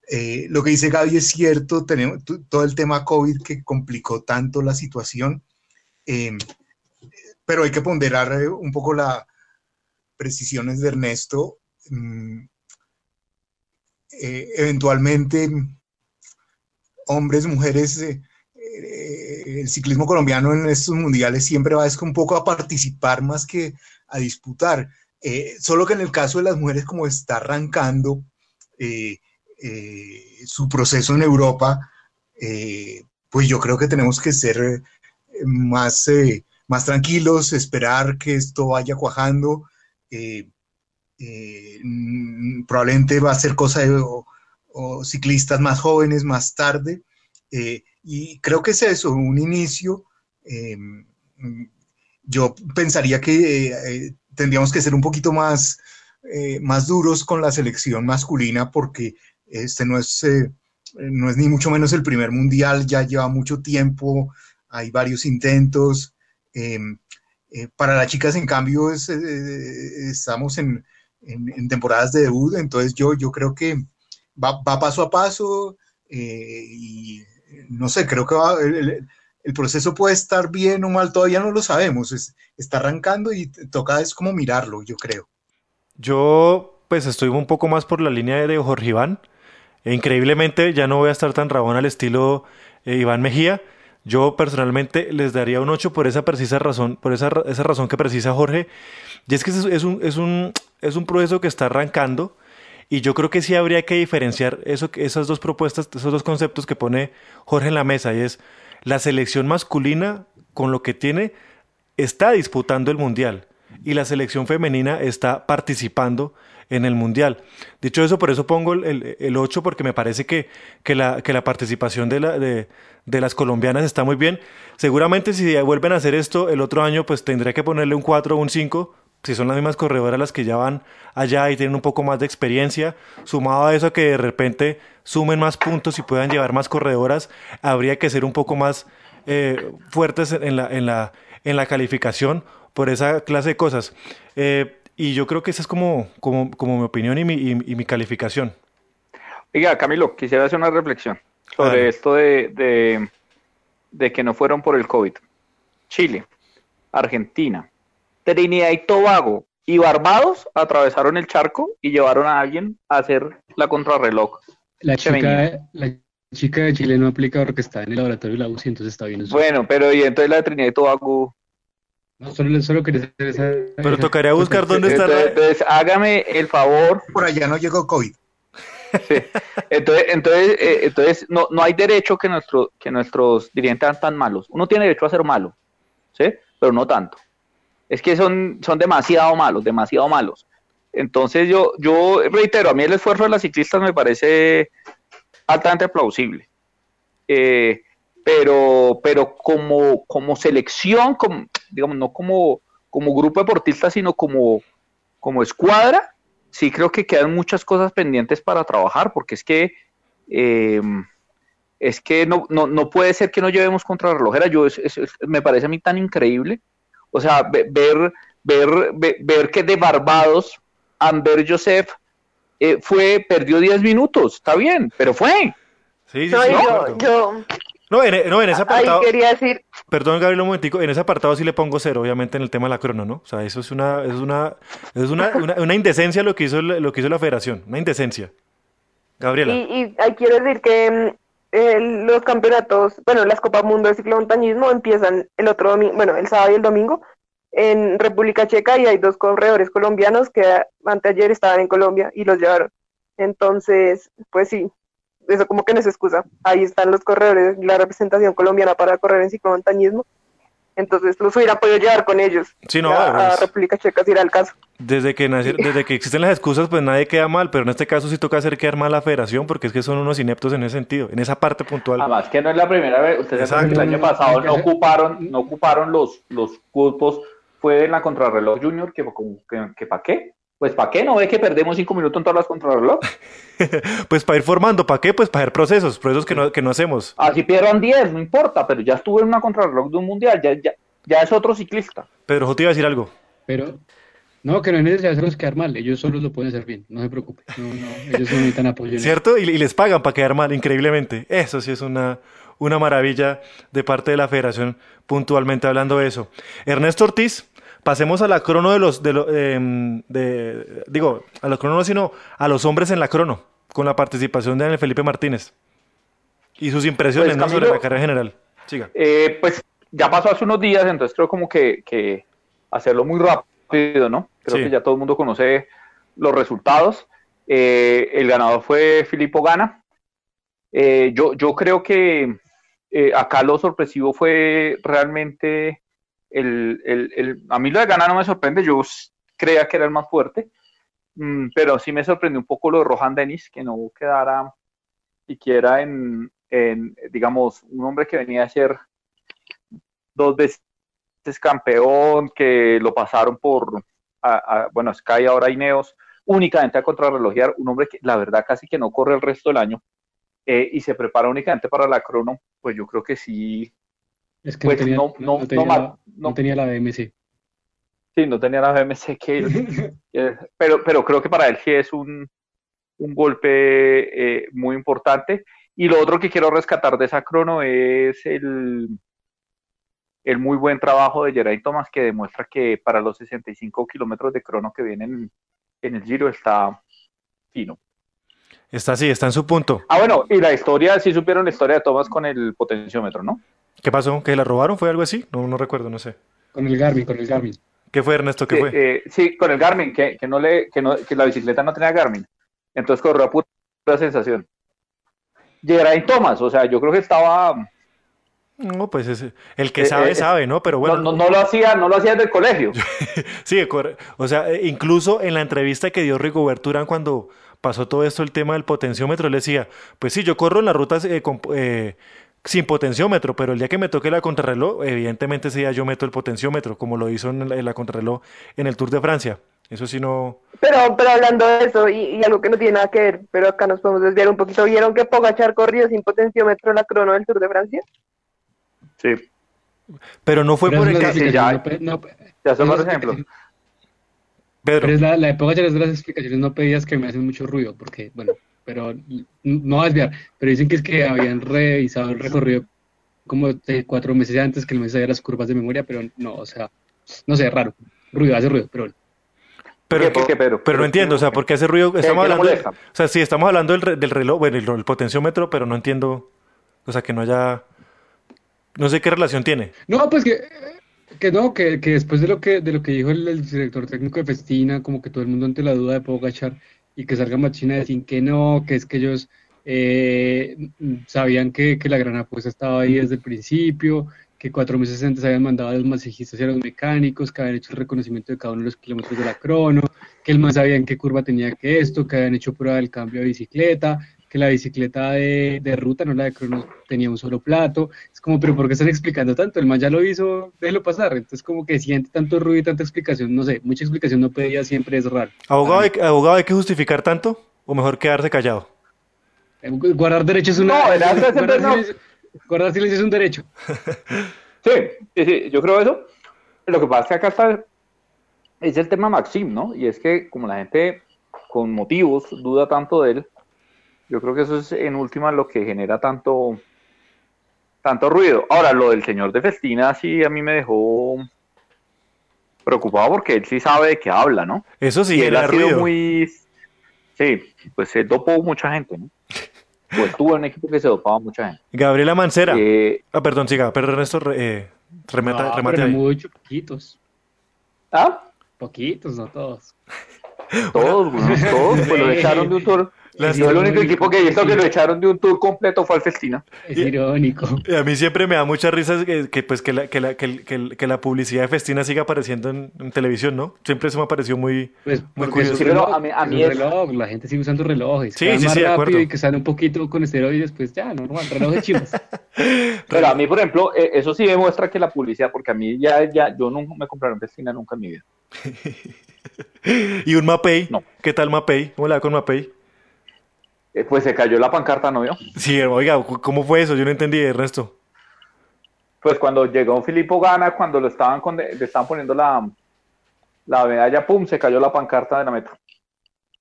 Eh, lo que dice Gaby es cierto, tenemos todo el tema COVID que complicó tanto la situación, pero hay que ponderar un poco las precisiones de Ernesto. Mm, eventualmente hombres, mujeres, eh, eh, el ciclismo colombiano en estos mundiales siempre va es un poco a participar más que a disputar. Eh, solo que en el caso de las mujeres, como está arrancando su proceso en Europa, pues yo creo que tenemos que ser más, más tranquilos, esperar que esto vaya cuajando. probablemente va a ser cosa de ciclistas más jóvenes más tarde. Eh, y creo que es eso, un inicio. Eh, yo pensaría que eh, tendríamos que ser un poquito más, más duros con la selección masculina porque este no es, no es ni mucho menos el primer mundial, ya lleva mucho tiempo, hay varios intentos. Para las chicas, en cambio, estamos en, temporadas de debut, entonces yo, creo que va, paso a paso eh, y no sé, creo que el, proceso puede estar bien o mal, todavía no lo sabemos, está arrancando y toca es como mirarlo, yo creo. Yo pues estoy un poco más por la línea de Jorge Iván. E increíblemente ya no voy a estar tan rabón al estilo eh, Iván Mejía. Yo personalmente les daría un 8 por esa precisa razón, por esa, esa razón que precisa Jorge. Y es que es un, es, un, es un proceso que está arrancando y yo creo que sí habría que diferenciar eso, esas dos propuestas, esos dos conceptos que pone Jorge en la mesa, y es la selección masculina con lo que tiene está disputando el mundial y la selección femenina está participando en el mundial. Dicho eso, por eso pongo el, el, 8 porque me parece que, que, la, que la participación de, la, de, de, las colombianas está muy bien. Seguramente si vuelven a hacer esto el otro año, pues tendría que ponerle un 4 o un 5 si son las mismas corredoras las que ya van allá y tienen un poco más de experiencia, sumado a eso que de repente sumen más puntos y puedan llevar más corredoras, habría que ser un poco más eh, fuertes en la, en, la, en la calificación por esa clase de cosas. Eh, y yo creo que esa es como, como, como mi opinión y mi, y, mi, calificación. Oiga, Camilo, quisiera hacer una reflexión sobre esto de, de, de que no fueron por el COVID. Chile, Argentina, Trinidad y Tobago y Barbados atravesaron el charco y llevaron a alguien a hacer la contrarreloj. La chica, la chica de Chile no aplica porque está en el laboratorio de la UCI, entonces está bien. Bueno, pero y entonces la de Trinidad y Tobago. No, solo, solo quería esa, Pero tocaría buscar dónde está. Entonces, hágame el favor. Por allá no llegó COVID. Entonces, entonces, eh, entonces no, no hay derecho que, nuestro, que nuestros dirigentes sean tan malos. Uno tiene derecho a ser malo, ¿sí? Pero no tanto es que son, son demasiado malos, demasiado malos. Entonces yo, yo reitero, a mí el esfuerzo de las ciclistas me parece altamente plausible. Eh, pero, pero como, como selección, como, digamos, no como, como grupo deportista, sino como, como escuadra, sí creo que quedan muchas cosas pendientes para trabajar, porque es que eh, es que no, no, no, puede ser que no llevemos contra relojera. Yo me parece a mí tan increíble o sea, ver, ver, ver, que de Barbados, Amber Joseph eh, fue, perdió 10 minutos, está bien, pero fue. Sí, sí, no, yo, yo, no, en, no, en ese apartado. Ahí quería decir. Perdón, Gabriel, un momentico. En ese apartado sí le pongo cero, obviamente, en el tema de la crono, ¿no? O sea, eso es una, es una, es una, una, indecencia lo que hizo lo que hizo la federación. Una indecencia. Gabriela. Y, y quiero decir que los campeonatos, bueno, las Copas Mundo de ciclomontañismo empiezan el otro domingo, bueno, el sábado y el domingo en República Checa y hay dos corredores colombianos que anteayer estaban en Colombia y los llevaron. Entonces, pues sí, eso como que no es excusa. Ahí están los corredores, la representación colombiana para correr en ciclomontañismo Entonces los hubiera podido llevar con ellos Sí, no, a, a pues- República Checa si era el caso. Desde que, *laughs* desde que existen las excusas, pues nadie queda mal, pero en este caso sí toca hacer quedar mal a la federación porque es que son unos ineptos en ese sentido, en esa parte puntual. Además que no es la primera vez, ustedes saben que el año pasado no ocuparon, no ocuparon los, los cupos, fue en la contrarreloj junior, que, que, que ¿para qué? Pues ¿para qué? ¿No ve que perdemos cinco minutos en todas las contrarreloj? *laughs* Pues para ir formando, ¿para qué? Pues para hacer procesos, procesos que no, que no hacemos. Así pierdan 10, no importa, pero ya estuve en una contrarreloj de un mundial, ya, ya, ya es otro ciclista. Pedro, yo te iba a decir algo. Pero, no, que no es necesario hacerlos quedar mal, ellos solos lo pueden hacer bien, no se preocupe. No, no, ellos no necesitan apoyo. ¿Cierto? Y, y les pagan para quedar mal, increíblemente. Eso sí es una, una maravilla de parte de la federación, puntualmente hablando de eso. Ernesto Ortiz, pasemos a la crono de los, de, lo- em, de- digo, a la crono no, sino a los hombres en la crono, con la participación de Daniel Felipe Martínez. Y sus impresiones, Pues, ¿no? sobre la carrera general. Siga. Eh, pues ya pasó hace unos días, entonces creo como que, que hacerlo muy rápido, ¿no? Creo Sí. que ya todo el mundo conoce los resultados. Eh, el ganador fue Filippo Gana. Eh, yo, yo creo que eh, acá lo sorpresivo fue realmente el, el- el- a mí lo de Gana no me sorprende, yo creía que era el más fuerte, Mm, pero sí me sorprendió un poco lo de Rohan Dennis, que no quedara siquiera en, en, digamos, un hombre que venía a ser dos veces campeón, que lo pasaron por, a- a- bueno, Sky ahora Ineos, únicamente a contrarrelojear, un hombre que la verdad casi que no corre el resto del año eh, y se prepara únicamente para la crono, pues yo creo que sí, Es que pues no tenía, no- no- no tenía la, ma- no- no tenía la BMC. sí, no tenía la BMC *laughs* que pero, pero creo que para él sí es un, un golpe eh, muy importante. Y lo otro que quiero rescatar de esa crono es el, el muy buen trabajo de Geraint Thomas que demuestra que para los 65 kilómetros de crono que vienen en el Giro está fino. Está así, está en su punto. Ah, bueno, y la historia, sí supieron la historia de Thomas con el potenciómetro, ¿no? ¿Qué pasó? ¿Que la robaron? ¿Fue algo así? No, no recuerdo, no sé. Con el Garmin, con el Garmin. ¿Qué fue, Ernesto? ¿Qué Sí, fue? eh, sí, con el Garmin, que, que no le, que, no, que la bicicleta no tenía Garmin. Entonces corrió a pura sensación. Geraint Thomas, o sea, yo creo que estaba, No, pues es- el que eh, sabe, eh, sabe, ¿no? Pero bueno, no, no, no lo hacía, no lo hacía desde el colegio. *laughs* Sí, o sea, incluso en la entrevista que dio Rigobert Urán cuando pasó todo esto, el tema del potenciómetro, él decía, pues sí, yo corro en las rutas con- eh, sin potenciómetro, pero el día que me toque la contrarreloj, evidentemente ese día yo meto el potenciómetro, como lo hizo en la, en la contrarreloj en el Tour de Francia. Eso sí no... Pero, pero hablando de eso, y, y algo que no tiene nada que ver, pero acá nos podemos desviar un poquito. ¿Vieron que Pogachar corrió sin potenciómetro en la crono del Tour de Francia? Sí, Pero no fue Pero por es el caso... sí, ya. no ya son los ejemplos. Pedro, Pero es la, la época de las explicaciones no pedidas que me hacen mucho ruido, porque, bueno, pero no va a desviar, pero dicen que es que habían revisado el recorrido como de cuatro meses antes que el mes sabía las curvas de memoria, pero no, o sea, no sé, raro, ruido, hace ruido, pero pero, ¿Por qué? ¿Por qué, Pedro? pero no entiendo, o sea, ¿por qué hace ruido? Estamos hablando, de- o sea, sí, estamos hablando del, del reloj, bueno, el, el potenciómetro, pero no entiendo, o sea, que no haya... No sé qué relación tiene. No, pues que, que no, que, que después de lo que, de lo que dijo el, el director técnico de Festina, como que todo el mundo ante la duda de Pogachar y que salga Machina a decir que no, que es que ellos eh, sabían que, que la gran apuesta estaba ahí desde el principio, que cuatro meses antes habían mandado a los masajistas y a los mecánicos, que habían hecho el reconocimiento de cada uno de los kilómetros de la crono, que el más sabía en qué curva tenía que esto, que habían hecho prueba del cambio de bicicleta, que la bicicleta de, de ruta, no la de crono, tenía un solo plato. Es como, pero ¿por qué están explicando tanto? El man ya lo hizo, déjelo pasar. Entonces, como que siente tanto ruido y tanta explicación, no sé, mucha explicación no pedía, siempre es raro. ¿Abogado hay, abogado hay que justificar tanto o mejor quedarse callado? Eh, Guardar derecho es una. No, el *laughs* guardar, no. silencio, guardar silencio es un derecho. *laughs* Sí, sí, sí, yo creo eso. Lo que pasa es que acá está, es el tema Maxim, ¿no? Y es que como la gente con motivos duda tanto de él, yo creo que eso es en última lo que genera tanto, tanto ruido. Ahora, lo del señor de Festina sí a mí me dejó preocupado porque él sí sabe de qué habla, ¿no? Eso sí, y él ha sido ruido. muy... Sí, pues él dopó mucha gente, ¿no? Pues *laughs* tuvo un equipo que se dopaba mucha gente. Gabriela Mancera. Eh, Ah, perdón, siga, pero Ernesto, re- eh, remeta, No, remate pero ahí. mucho, poquitos. ¿Ah? Poquitos, no todos. Todos, güey, todos, pues lo echaron de un tour. El único irónico, equipo que he visto que lo echaron de un tour completo fue al Festina. Es irónico. Y A mí siempre me da mucha risa que, que, pues, que, la, que, la, que, la publicidad de Festina siga apareciendo en, en televisión, ¿no? Siempre eso me pareció muy... Pues Muy curioso. Sí, pero a mí- a mí un es- reloj, la gente sigue usando relojes. Sí, sí, más sí, de rápido acuerdo. y que salen un poquito con esteroides, pues ya, normal, relojes *laughs* chivas. Pero a mí, por ejemplo, eh, eso sí demuestra que la publicidad, porque a mí ya, ya, yo nunca me compraron Festina nunca en mi vida. *laughs* Y un Mapei. No. ¿Qué tal Mapei? ¿Cómo le va con Mapei? Eh, pues se cayó la pancarta, ¿no vio? Sí, oiga, ¿cómo fue eso? Yo no entendí, Ernesto. Pues cuando llegó Filippo Gana, cuando lo estaban con- le estaban poniendo la, la medalla, pum, se cayó la pancarta de la meta.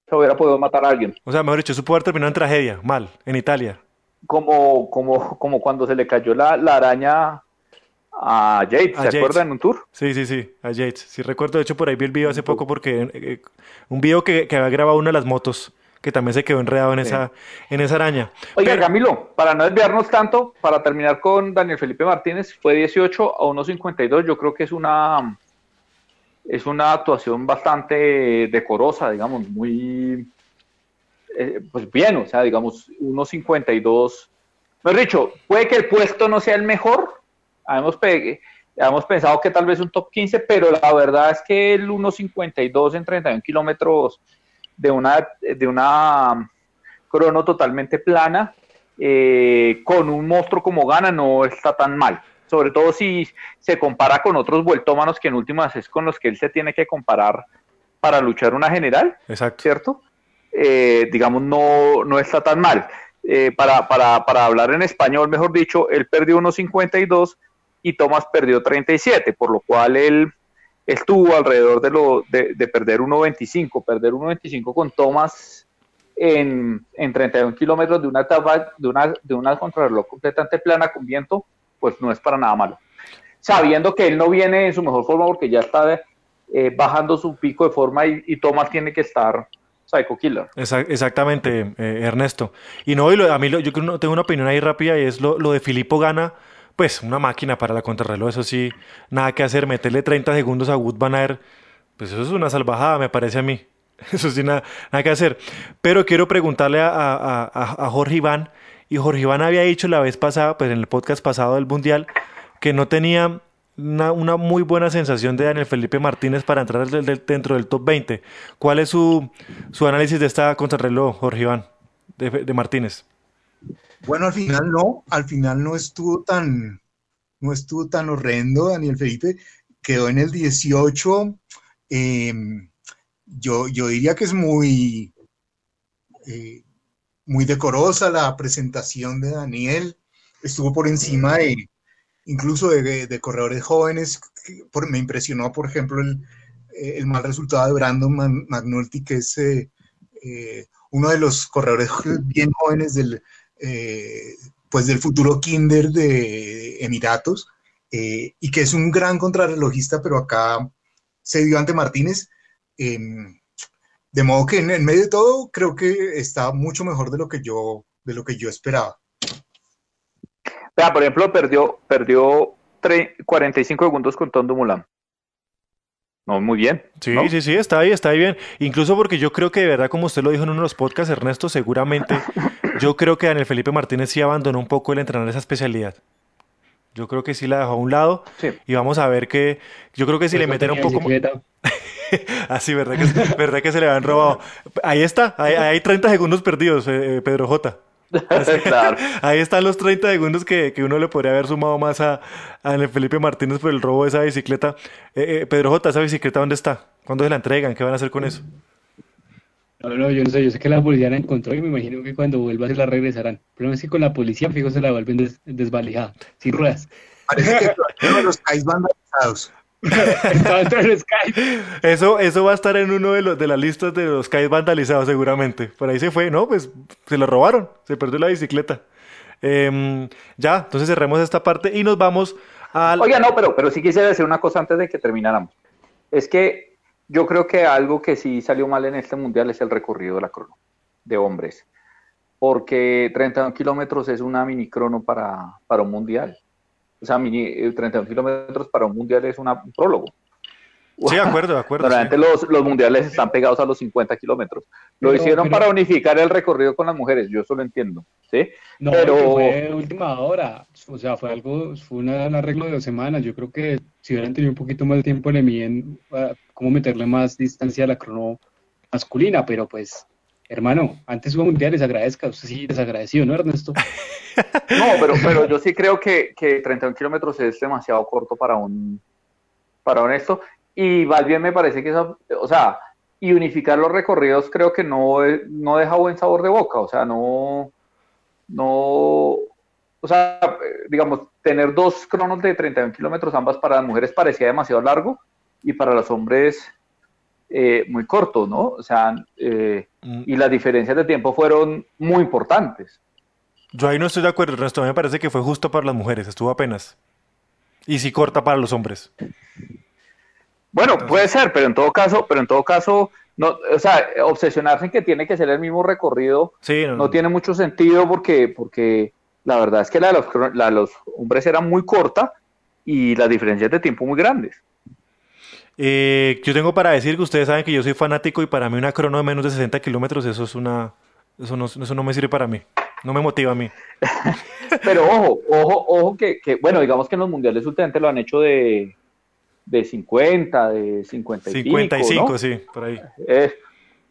Se hubiera podido matar a alguien. O sea, mejor dicho, eso pudo haber terminado en tragedia, mal, en Italia. Como, como, como cuando se le cayó la, la araña a Yates, A ¿se Yates. acuerdan en un tour? Sí, sí, sí, a Yates. Sí recuerdo, de hecho, por ahí vi el video hace poco porque... eh, un video que, que había grabado una de las motos, que también se quedó enredado en, Sí. esa, en esa araña. Oiga, Pero- Camilo, para no desviarnos tanto, para terminar con Daniel Felipe Martínez, fue 18 a 1.52. Yo creo que es una es una actuación bastante decorosa, digamos, muy eh, pues bien, o sea, digamos, 1.52. Mejor dicho, puede que el puesto no sea el mejor. Habíamos pensado que tal vez un top 15, pero la verdad es que el 1.52 en 31 kilómetros de una, de una crono totalmente plana, eh, con un monstruo como gana, no está tan mal. Sobre todo si se compara con otros vueltómanos que en últimas es con los que él se tiene que comparar para luchar una general, Exacto. ¿cierto? Eh, digamos, no, no está tan mal. Eh, para, para, para hablar en español, mejor dicho, él perdió unos 52 y Thomas perdió 37, por lo cual él estuvo alrededor de, lo, de, de perder 1.25. Perder 1.25 con Thomas en, en 31 kilómetros de una etapa, de una, de una contrarreloj completamente plana con viento, pues no es para nada malo. Sabiendo que él no viene en su mejor forma porque ya está eh, bajando su pico de forma y, y Thomas tiene que estar psycho killer. Exa- exactamente, eh, Ernesto. Y no, y lo- a mí lo- yo tengo una opinión ahí rápida y es lo, lo de Filippo Gana, pues una máquina para la contrarreloj, eso sí, nada que hacer, meterle 30 segundos a Wood Van Aert, pues eso es una salvajada, me parece a mí. *laughs* Eso sí, nada, nada que hacer. Pero quiero preguntarle a, Jorge Iván, y Jorge Iván había dicho la vez pasada, pues en el podcast pasado del Mundial, que no tenía una, muy buena sensación de Daniel Felipe Martínez para entrar dentro del top 20. ¿Cuál es su, análisis de esta contrarreloj, Jorge Iván, de Martínez? Bueno, al final no, al final no estuvo tan, no estuvo tan horrendo Daniel Felipe, quedó en el 18. eh, yo, yo diría que es muy, eh, muy decorosa la presentación de Daniel, estuvo por encima de incluso de, corredores jóvenes, por- me impresionó, por ejemplo, el, eh, mal resultado de Brandon McNulty, que es eh, uno de los corredores *laughs* bien jóvenes del, eh, pues del futuro Kinder de Emiratos, eh, y que es un gran contrarrelojista, pero acá se dio ante Martínez. eh, de modo que en, en medio de todo creo que está mucho mejor de lo que yo, de lo que yo esperaba. Vea, por ejemplo, perdió, perdió tre- 45 segundos con Tondo Mulan. No, muy bien. Sí, ¿no? sí, sí, está ahí, está ahí bien. Incluso porque yo creo que de verdad, como usted lo dijo en uno de los podcasts, Ernesto, seguramente, *laughs* yo creo que Daniel Felipe Martínez sí abandonó un poco el entrenar esa especialidad. Yo creo que sí la dejó a un lado Sí. y vamos a ver que, yo creo que si le metiera un poco. Así, *laughs* ¿verdad que, verdad que se le habían robado? Ahí está, ahí, ahí hay 30 segundos perdidos, eh, eh, Pedro J. *laughs* claro. Ahí están los 30 segundos que, que uno le podría haber sumado más a, a Daniel Felipe Martínez por el robo de esa bicicleta. Eh, eh, Pedro J, ¿esa bicicleta dónde está? ¿Cuándo se la entregan? ¿Qué van a hacer con eso? No, no, yo no sé, yo sé que la policía la encontró y me imagino que cuando vuelva se la regresarán. El problema es que con la policía, fijo, se la vuelven des- desvalijada, sin ruedas. Parece que los CAIs vandalizados. *laughs* Eso, eso va a estar en uno de, los, de las listas de los CAIs vandalizados seguramente. Por ahí se fue, ¿no? Pues se lo robaron, se perdió la bicicleta. Em, ya, entonces cerremos esta parte y nos vamos al... Oiga, no, pero, pero sí quisiera decir una cosa antes de que termináramos. Es que yo creo que algo que sí salió mal en este mundial es el recorrido de la crono de hombres. Porque 31 kilómetros es una mini crono para, para un mundial. O sea, mini, eh, 31 kilómetros para un mundial es una, un prólogo. Sí, de *laughs* acuerdo, de acuerdo. Normalmente los, los mundiales están pegados a los 50 kilómetros. Lo Pero- hicieron pero- para unificar el recorrido con las mujeres, yo eso lo entiendo, ¿sí? No, Pero- fue última hora. O sea, fue algo, fue una- un arreglo de dos semanas. Yo creo que si hubieran tenido un poquito más de tiempo le miden ah, cómo meterle más distancia a la crono masculina, pero pues, hermano, antes hubo mundiales, agradezca. Usted sí desagradecido, ¿no, Ernesto? *laughs* No, pero, pero yo sí creo que, que 31 kilómetros es demasiado corto para un, para un esto. Y más bien me parece que eso, o sea, y unificar los recorridos creo que no, no deja buen sabor de boca. O sea, no, no, o sea, digamos, tener dos cronos de 31 kilómetros ambas para las mujeres parecía demasiado largo y para los hombres eh, muy corto, ¿no? O sea, eh, Mm, y las diferencias de tiempo fueron muy importantes. Yo ahí no estoy de acuerdo, Ernesto. A mí me parece que fue justo para las mujeres, estuvo apenas. Y sí corta para los hombres. Bueno, puede ser, pero en todo caso, pero en todo caso, no, o sea, obsesionarse en que tiene que ser el mismo recorrido Sí, no, no tiene mucho sentido porque, porque la verdad es que la de los, la de los hombres era muy corta y las diferencias de tiempo muy grandes. Eh, yo tengo para decir que ustedes saben que yo soy fanático y para mí una crono de menos de 60 kilómetros, eso es una... Eso no, eso no me sirve para mí. No me motiva a mí. *laughs* Pero ojo, ojo, ojo que, que, bueno, digamos que en los mundiales últimamente lo han hecho de, de 50, de 50 y 55, pico, ¿no? sí, por ahí. Es-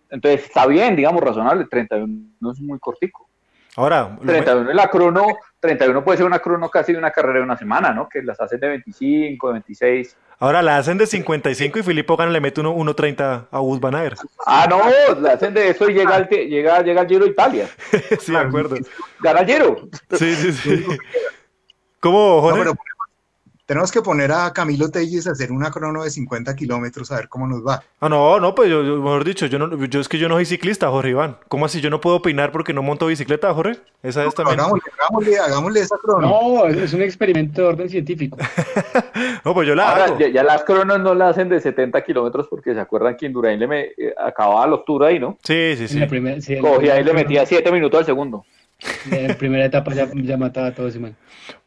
entonces está bien, digamos, razonable, 31 no es muy cortico. Ahora, lo- 31 en la crono, 31 puede ser una crono casi de una carrera de una semana, ¿no? Que las hacen de 25, de 26. ahora la hacen de 55 y Filippo Gana le mete uno- 1.30 a Wood Van Aert. Ah, no, la hacen de eso y llega al, llega, llega al Giro de Italia. *laughs* sí, de acuerdo. Gana el Giro. Sí, sí, sí. ¿Cómo, No, Jorge? pero tenemos que poner a Camilo Telles a hacer una crono de 50 kilómetros a ver cómo nos va. Ah, no, no, pues yo, yo- mejor dicho, yo, no, yo es que yo no soy ciclista, Jorge Iván. ¿Cómo así? ¿Yo no puedo opinar porque no monto bicicleta, Jorge? Esa es también. Hagámosle, hagámosle, hagámosle esa crono. No, es un experimento de orden científico. *laughs* No, pues yo la Ahora, hago. ya, ya las cronos no la hacen de 70 kilómetros porque se acuerdan que Indurain le me, eh, acababa la tour ahí, ¿no? Sí, sí, sí. la primera, sí, Cogía y le metía 7 minutos al segundo. En primera etapa ya, ya mataba a todo ese man.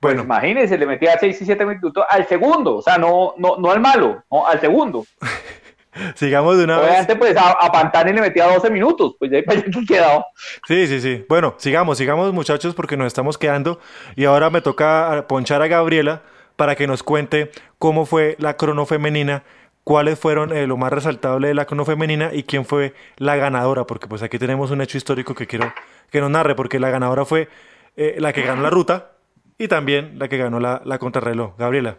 Bueno, Imagínense, le metía 6 y 7 minutos al segundo. O sea, no, no, no al malo, no, al segundo. *laughs* sigamos de una vez. Obviamente, pues a, a Pantani le metía 12 minutos. Pues ya ahí para allá que quedaba. Sí, sí, sí. Bueno, sigamos, sigamos muchachos porque nos estamos quedando y ahora me toca ponchar a Gabriela para que nos cuente cómo fue la crono femenina, cuáles fueron eh, lo más resaltable de la crono femenina y quién fue la ganadora, porque pues aquí tenemos un hecho histórico que quiero que nos narre, porque la ganadora fue eh, la que ganó la ruta y también la que ganó la, la contrarreloj. Gabriela.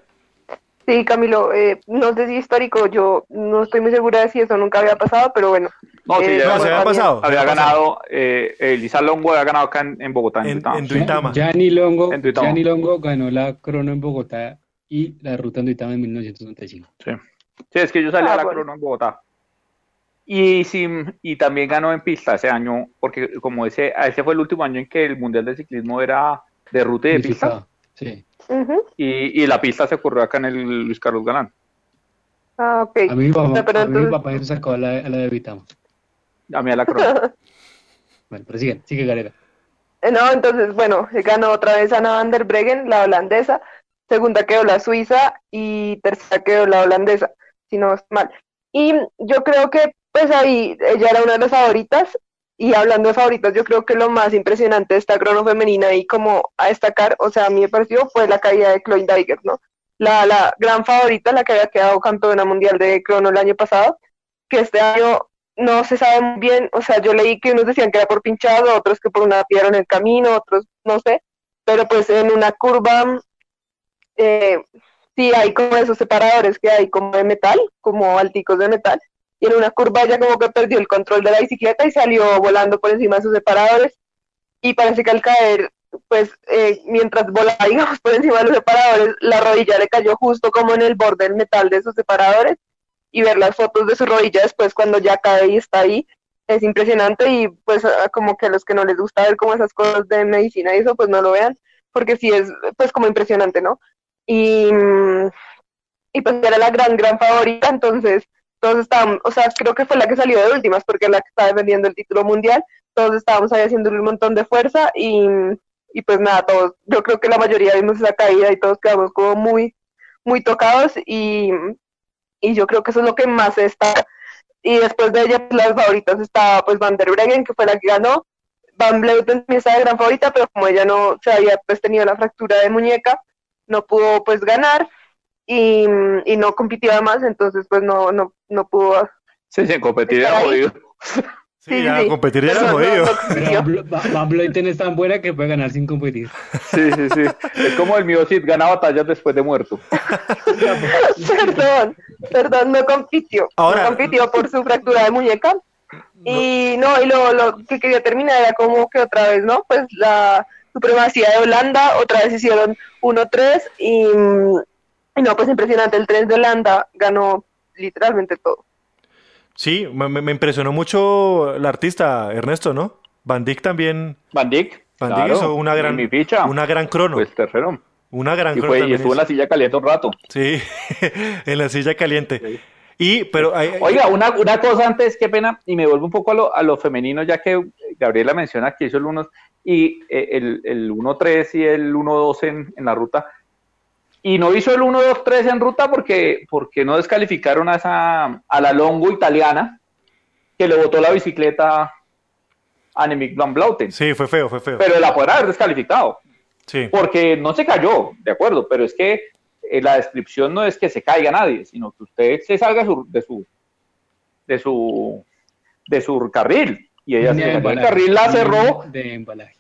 Sí, Camilo, eh, no sé si histórico, yo no estoy muy segura de si eso nunca había pasado, pero bueno. No, sí, Eh, ya No, se había pasado. había ganado, eh, Elisa Longo había ganado acá en, en Bogotá. En, En- Duitama. en Duitama. Gianni Longo, En Duitama. Gianni Longo ganó la crono en Bogotá y la ruta en Duitama en 1995. Sí. Sí, es que yo salí Ah, a la bueno. crono en Bogotá. Y, sí, y también ganó en pista ese año, porque como ese, ese fue el último año en que el Mundial de Ciclismo era de ruta y de pista. Sí. Y, y la pista se ocurrió acá en el Luis Carlos Galán. Ah, ok. A mí mi papá, No, pero a mí mi entonces- papá se sacó a la, a la de Duitama. A mí a la crono. *laughs* Bueno, pero sigue, sigue Galera. Eh, No, entonces, bueno, ganó otra vez Anna van der Breggen, la holandesa, segunda quedó la suiza y tercera quedó la holandesa, si no es mal. Y yo creo que, pues ahí, ella era una de las favoritas, y hablando de favoritas, yo creo que lo más impresionante de esta crono femenina y como a destacar, o sea, a mí me pareció, fue la caída de Chloe Dygert, ¿no? La, la gran favorita, la que había quedado campeona mundial de crono el año pasado, que este año no se sabe muy bien, o sea, yo leí que unos decían que era por pinchado, otros que por una piedra en el camino, otros no sé, pero pues en una curva eh, sí hay como esos separadores que hay como de metal, como alticos de metal, y en una curva ella como que perdió el control de la bicicleta y salió volando por encima de esos separadores, y parece que al caer, pues eh, mientras volaba, *laughs* digamos, por encima de los separadores, la rodilla le cayó justo como en el borde del metal de esos separadores, y ver las fotos de su rodilla después cuando ya cae y está ahí, es impresionante. Y pues como que a los que no les gusta ver como esas cosas de medicina y eso, pues no lo vean, porque sí es pues como impresionante, ¿no? Y, mm, y pues era la gran, gran favorita, entonces todos estábamos, o sea, creo que fue la que salió de últimas, porque es la que está defendiendo el título mundial, todos estábamos ahí haciéndole un montón de fuerza y, y pues nada, todos, yo creo que la mayoría vimos esa caída y todos quedamos como muy, muy tocados y, y yo creo que eso es lo que más destaca. Y después de ella, las favoritas estaba pues Van der Breggen, que fue la que ganó, Van Bleuten también estaba de gran favorita, pero como ella no se había pues tenido la fractura de muñeca, no pudo pues ganar y, y no compitió además, entonces pues no, no, no pudo. Sí, sí, competir era jodido. Sí, ya sí. competir era jodido. *laughs* Van Bleuten es tan buena que puede ganar sin competir. Sí, sí, sí. Es como el mío gana batallas después de muerto. perdón, perdón, no compitió. Ahora, no compitió por su fractura de muñeca. Y no, y lo, lo que quería terminar era como que otra vez, ¿no? Pues la supremacía de Holanda, otra vez hicieron 1-3 y, y no, pues impresionante, el 3 de Holanda ganó literalmente todo. Sí, me, me, impresionó mucho la artista, Ernesto, ¿no? Van Dijk también. Van Dijk. Van Dijk claro, hizo una gran, ficha, una gran crono. Pues tercero. Una gran y crono. Fue, y estuvo en la silla caliente un rato. Sí, *laughs* en la silla caliente. Sí. Y, pero hay, Oiga, una, una cosa antes, qué pena, y me vuelvo un poco a lo, a lo femenino, ya que Gabriela menciona que hizo el 1 y eh, el, el 1-3 y el 1-2 en, en la ruta y no hizo el 1-2-3 en ruta porque, porque no descalificaron a, esa, a la Longo italiana que le botó la bicicleta a Nemic Van Blauten. Sí, fue feo, fue feo. Pero la podrá haber descalificado. Sí. Porque no se cayó, de acuerdo, pero es que eh, la descripción no es que se caiga nadie, sino que usted se salga su, de su de su de su carril y ella se el carril la cerró de embalaje.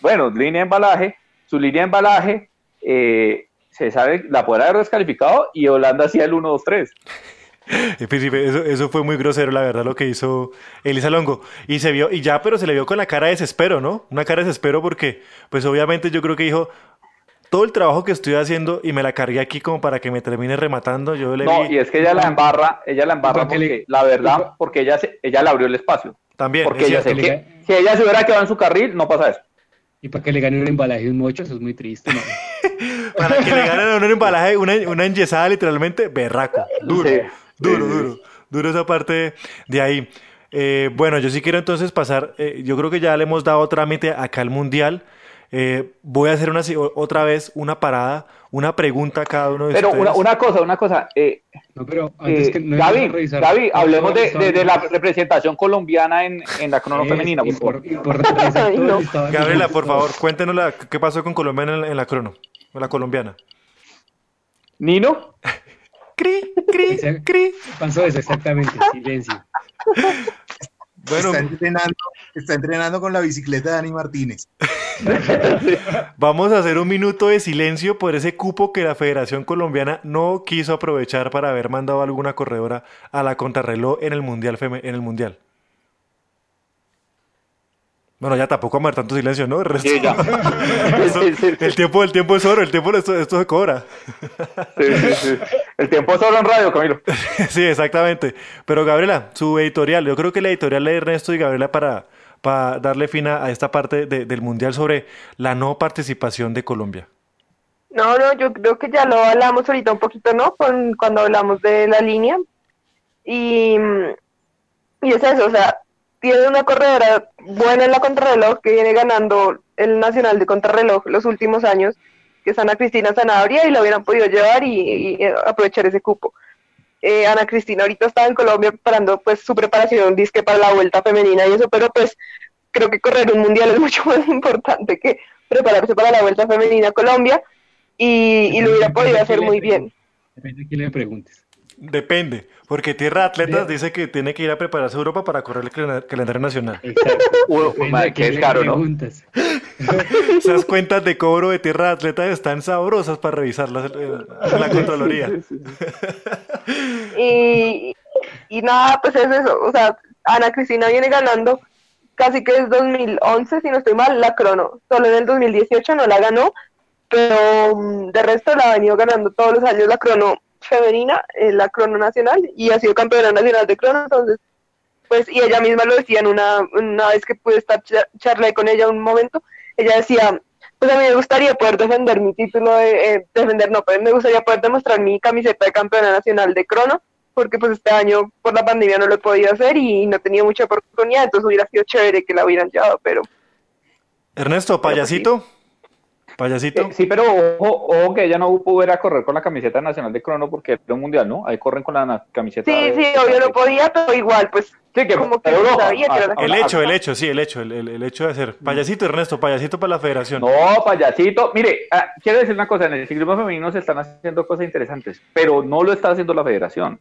Bueno, línea de embalaje, su línea de embalaje eh, se sabe, la podrá haber descalificado y Holanda hacía el 1-2-3. Eso, eso, fue muy grosero, la verdad, lo que hizo Elisa Longo. Y se vio, y ya, pero se le vio con la cara de desespero, ¿no? Una cara de desespero porque, pues obviamente yo creo que dijo, todo el trabajo que estoy haciendo y me la cargué aquí como para que me termine rematando, yo le No, vi... y es que ella la embarra, ella la embarra porque, le... la verdad, porque ella, se, ella le abrió el espacio. También. Porque ella se, que, si ella se hubiera quedado en su carril, no pasa eso. Y para que le gane un embalaje de un mocho, eso es muy triste, ¿no? *laughs* para que le ganen un embalaje, una, una enyesada literalmente, berraco. Duro, sí, duro, sí, duro. Duro esa parte de ahí. Eh, bueno, yo sí quiero entonces pasar, eh, yo creo que ya le hemos dado trámite acá al Mundial. Eh, voy a hacer una, otra vez una parada, una pregunta a cada uno de pero ustedes. Pero una, una, cosa, una cosa. Eh, no, pero antes que no Gaby, Gaby, hablemos de, de, de, la representación colombiana en, en la crono femenina. Por, por, por, por no. Gabriela, por favor, *laughs* cuéntenos la, qué pasó con Colombia en, en la crono, la colombiana. Nino. *laughs* cri, cri, cri. Pasó eso exactamente, silencio. Bueno, está entrenando, está entrenando con la bicicleta de Dani Martínez. *laughs* Vamos a hacer un minuto de silencio por ese cupo que la Federación Colombiana no quiso aprovechar para haber mandado alguna corredora a la contrarreloj en el Mundial. En el mundial. Bueno, ya tampoco vamos a ver tanto silencio, ¿no? El, resto, sí, ya. *laughs* El, tiempo, el tiempo es oro, el tiempo esto, esto se cobra. Sí, sí, sí. El tiempo es oro en radio, Camilo. *laughs* sí, exactamente. Pero Gabriela, su editorial, yo creo que la editorial de Ernesto y Gabriela para, para darle fin a, a esta parte de, del Mundial sobre la no participación de Colombia. No, no, yo creo que ya lo hablamos ahorita un poquito, ¿no? Con, cuando hablamos de la línea. Y, y es eso, o sea, tiene una corredora buena en la contrarreloj que viene ganando el nacional de contrarreloj los últimos años, que es Ana Cristina Zanabria, y lo hubieran podido llevar y, y aprovechar ese cupo. Eh, Ana Cristina ahorita está en Colombia preparando pues su preparación disque para la vuelta femenina y eso, pero pues creo que correr un mundial es *laughs* mucho más importante que prepararse para la vuelta femenina a Colombia y, y lo hubiera podido hacer muy bien. Depende de quién le preguntes. Depende, porque Tierra Atletas dice que tiene que ir a prepararse a Europa para correr el calendario nacional. *laughs* Exacto. Uh, madre, que es caro, ¿no? *laughs* Esas cuentas de cobro de Tierra Atletas están sabrosas para revisarlas en la Contraloría. *laughs* Y, y nada, pues es eso. O sea, Ana Cristina viene ganando casi que es 2011, si no estoy mal, la crono. Solo en el 2018 no la ganó, pero um, de resto la ha venido ganando todos los años la crono femenina en la crono nacional y ha sido campeona nacional de crono, entonces, pues, y ella misma lo decía en una, una vez que pude estar char charlé con ella un momento, ella decía, pues a mí me gustaría poder defender mi título, de, eh, defender, no, pero me gustaría poder demostrar mi camiseta de campeona nacional de crono, porque pues este año por la pandemia no lo he podido hacer y no he tenido mucha oportunidad, entonces hubiera sido chévere que la hubieran llevado, pero... Ernesto, payasito. Payasito. Eh, sí, pero ojo, ojo que ella no pudo ir a correr con la camiseta nacional de crono porque era un mundial, ¿no? Ahí corren con la camiseta. Sí, de- sí, obvio no podía, pero igual, pues, Sí, que como que no sabía que era la a- El hecho, el hecho, sí, el hecho, el, el- el hecho de hacer. Payasito, Ernesto, payasito para la federación. No, payasito. Mire, ah, quiero decir una cosa, en el ciclismo femenino se están haciendo cosas interesantes, pero no lo está haciendo la federación.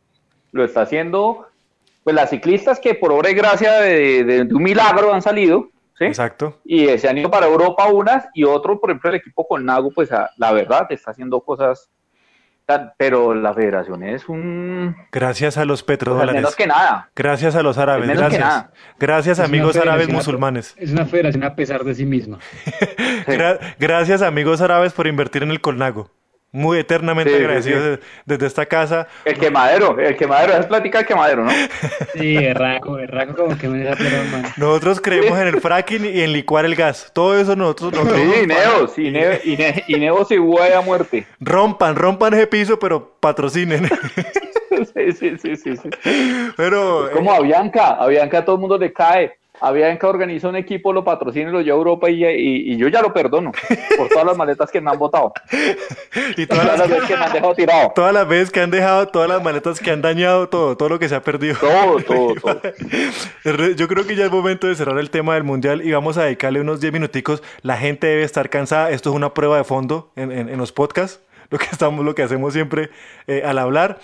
Lo está haciendo pues las ciclistas que por obra y gracia de, de- de un milagro han salido, ¿sí? Exacto. Y eh, se han ido para Europa unas y otro, por ejemplo, el equipo con Nago, pues la verdad está haciendo cosas, pero la federación es un... Gracias a los pues, petrodólares. menos que nada. Gracias a los árabes. Menos que Gracias. nada. Gracias, Es amigos árabes musulmanes. Es una federación a pesar de sí misma. *laughs* Sí. Gra- gracias, amigos árabes, por invertir en el Colnago. Muy eternamente Sí, agradecidos sí. desde esta casa. El quemadero, el quemadero, es plática del quemadero, ¿no? *laughs* Sí, erraco, erraco como que me deja. Nosotros creemos en el fracking y en licuar el gas. Todo eso nosotros, nosotros Sí, Ineos, Ine- Ine- Ineos y Guay a muerte. rompan, rompan ese piso, pero patrocinen. *laughs* Sí, sí, sí, sí, sí. pero eh, Como a Bianca, a Bianca todo el mundo le cae. A Bianca organiza un equipo, lo patrocina y lo lleva a Europa y, y- y yo ya lo perdono por todas las maletas que me han botado, *laughs* y todas todas las, veces que me han dejado tirado. todas las veces que han dejado, todas las maletas que han dañado, todo, todo lo que se ha perdido. Todo, todo, *laughs* todo. Yo creo que ya es momento de cerrar el tema del mundial y vamos a dedicarle unos 10 minuticos. La gente debe estar cansada. Esto es una prueba de fondo en, en- en los podcasts, lo que estamos, lo que hacemos siempre eh, al hablar.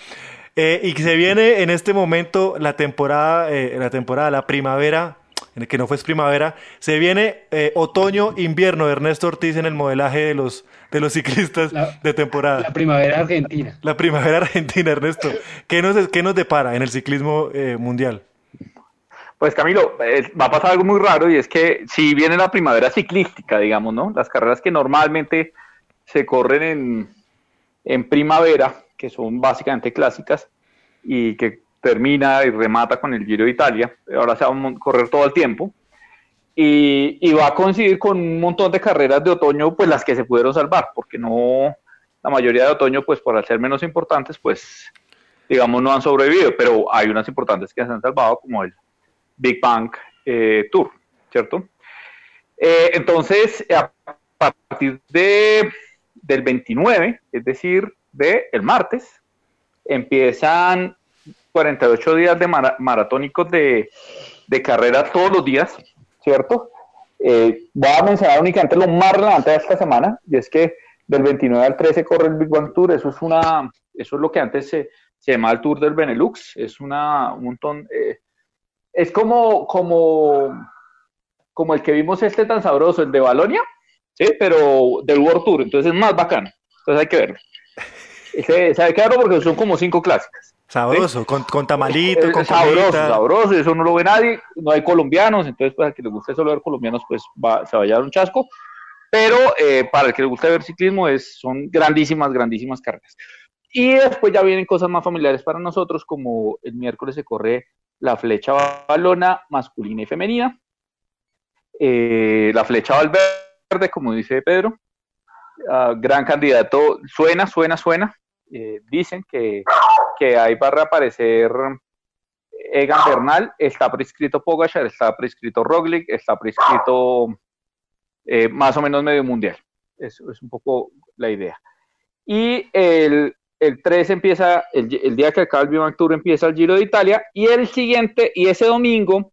Eh, y que se viene en este momento la temporada, eh, la temporada, la primavera, en el que no fue primavera, se viene eh, otoño, invierno. Ernesto Ortiz en el modelaje de los de los ciclistas La- de temporada. La primavera argentina. La primavera argentina, Ernesto. ¿Qué nos, qué nos depara en el ciclismo eh, mundial? Pues Camilo, eh, va a pasar algo muy raro y es que si viene la primavera ciclística, digamos, ¿no? Las carreras que normalmente se corren en, en primavera, que son básicamente clásicas y que termina y remata con el Giro de Italia, ahora se va a correr todo el tiempo. Y, va a coincidir con un montón de carreras de otoño, pues las que se pudieron salvar, porque no, la mayoría de otoño, pues por ser menos importantes, pues digamos no han sobrevivido, pero hay unas importantes que se han salvado, como el Big Bang eh, Tour, ¿cierto? Eh, entonces, a partir de, del 29, es decir, de el martes, empiezan 48 días de mara- maratónicos de, carrera todos los días, ¿cierto? Eh, voy a mencionar únicamente lo más relevante de esta semana, y es que del 29 al 13 corre el Big Bang Tour, eso es una, eso es lo que antes se, se llamaba el Tour del Benelux, es una, un montón, eh, es como, como, como el que vimos este tan sabroso, el de Balonia, ¿sí? pero del World Tour, entonces es más bacano, entonces hay que verlo. *laughs* Ese, ¿Sabe qué hablo? Porque son como cinco clásicas. Sabroso, con, con tamalito, Es con sabroso, comidita. sabroso, eso no lo ve nadie, no hay colombianos, entonces pues al que le guste solo ver colombianos, pues va, se va a llevar un chasco, pero eh, para el que le guste ver ciclismo es, son grandísimas, grandísimas carreras. Y después ya vienen cosas más familiares para nosotros, como el miércoles se corre la flecha balona masculina y femenina, eh, la flecha Valverde, como dice Pedro, ah, gran candidato, suena, suena, suena, eh, dicen que, que ahí va a reaparecer Egan Bernal, está prescrito Pogachar, está prescrito Roglic, está prescrito eh, más o menos medio mundial. Eso es un poco la idea. Y el, el 3 empieza, el, el día que acaba el Tour empieza el Giro de Italia y el siguiente, y ese domingo,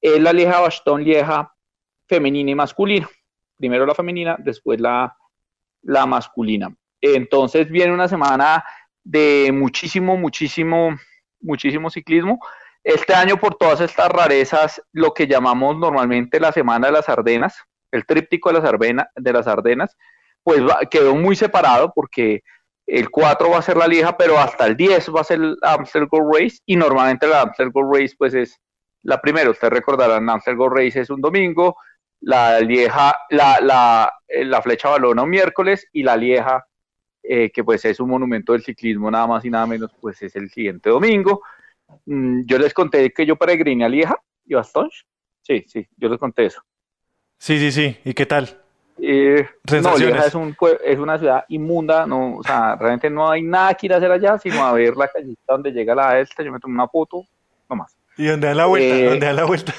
es la Lieja Bastón Lieja femenina y masculina. Primero la femenina, después la, la masculina. Entonces viene una semana de muchísimo, muchísimo, muchísimo ciclismo. Este año, por todas estas rarezas, lo que llamamos normalmente la Semana de las Ardenas, el tríptico de las, Arbena, de las Ardenas, pues va, quedó muy separado porque el 4 va a ser la Lieja, pero hasta el 10 va a ser el Amstel Gold Race y normalmente la Amstel Gold Race pues es la primera. Ustedes recordarán, Amstel Gold Race es un domingo, la Lieja, la, la, la flecha balona un miércoles y la Lieja eh, que pues es un monumento del ciclismo nada más y nada menos, pues es el siguiente domingo. Mm, yo les conté que yo peregriné a Lieja y Bastogne. Sí, sí, yo les conté eso. Sí, sí, sí. ¿Y qué tal? Eh, no. Lieja es, un, es una ciudad inmunda, no, o sea, realmente no hay nada que ir a hacer allá, sino a ver la callita donde llega la esta, yo me tomé una foto, no más. ¿Y dónde dan la vuelta? Eh, ¿Dónde dan la vuelta?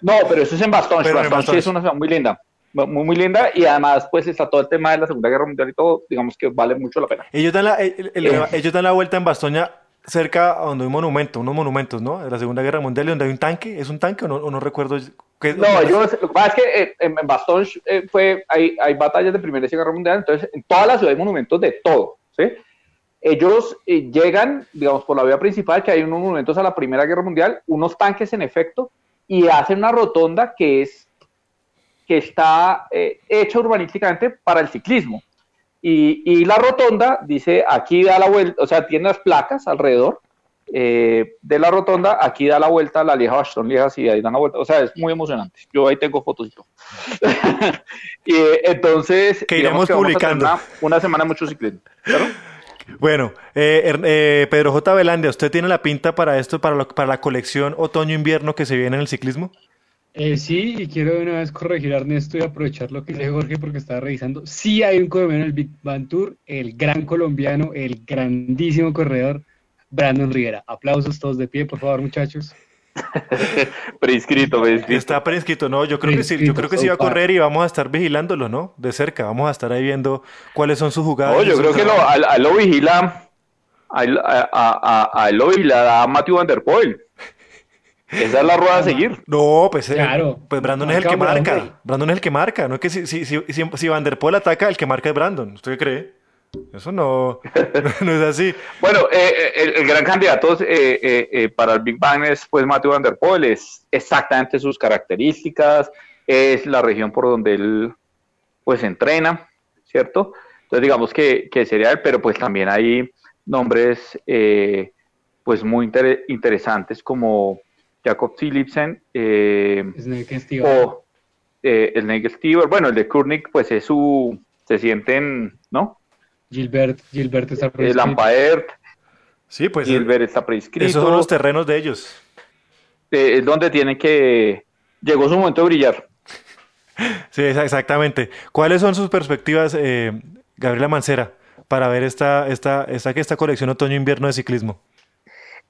No, pero eso es en Pero en Bastogne sí es una ciudad muy linda, muy, muy linda y además pues está todo el tema de la Segunda Guerra Mundial y todo, digamos que vale mucho la pena. Ellos dan la, ellos dan la vuelta en Bastoña cerca donde hay un monumento, unos monumentos, ¿no? De la Segunda Guerra Mundial, y donde hay un tanque, ¿es un tanque o no, no recuerdo? Qué, no, yo, lo que pasa es que eh, en, Bastogne eh, fue, hay, hay batallas de Primera y Segunda Guerra Mundial, entonces en toda la ciudad hay monumentos de todo, ¿sí? Ellos eh, llegan, digamos, por la vía principal, que hay unos monumentos a la Primera Guerra Mundial, unos tanques en efecto, y hacen una rotonda que es que está hecha urbanísticamente para el ciclismo. Y, la rotonda dice, aquí da la vuelta, o sea, tiene las placas alrededor eh, de la rotonda, aquí da la vuelta la Lieja Bastón Lieja, y ahí dan la vuelta, o sea, es muy emocionante. Yo ahí tengo fotos *laughs* y todo. y entonces, que iremos publicando. Una, semana mucho ciclismo. Bueno, eh, eh, Pedro J. Velandia, ¿usted tiene la pinta para esto, para, para la colección otoño-invierno que se viene en el ciclismo? Eh, sí, y quiero de una vez corregir a Ernesto y aprovechar lo que dice Jorge porque estaba revisando. Sí hay un colombiano en el Big Bang Tour, el gran colombiano, el grandísimo corredor, Brandon Rivera. Aplausos todos de pie, por favor, muchachos. *laughs* prescrito, prescrito. Está prescrito, no, yo creo que sí, yo creo que sí va a correr y vamos a estar vigilándolo, ¿no? De cerca, vamos a estar ahí viendo cuáles son sus jugadas. No, yo creo que lo, a, lo vigila, a, a, a, lo vigila Matthew Van Der Poel. Esa es la rueda a seguir. No, pues, eh, pues Brandon es el que marca. Brandon es el que marca. No es que si, si, si, si Van Der Poel ataca, el que marca es Brandon. ¿Usted qué cree? Eso no, *laughs* no es así. Bueno, eh, eh, el, gran candidato para el Big Bang es pues Matthew Van Der Poel. Es exactamente sus características, es la región por donde él pues entrena, ¿cierto? Entonces digamos que, que sería él, pero pues también hay nombres pues muy interesantes como Jacob Philipsen eh, o eh, el Stever, bueno, el de Kurnik, pues es su, se sienten, ¿no? Gilbert, Gilbert está prescrito. El Lampaert. Sí, pues. Gilbert está prescrito. Esos son los terrenos de ellos. Eh, es donde tiene que. Llegó su momento de brillar. Sí, exactamente. ¿Cuáles son sus perspectivas, eh, Gabriela Mancera, para ver esta, esta, esta, esta colección otoño-invierno de ciclismo?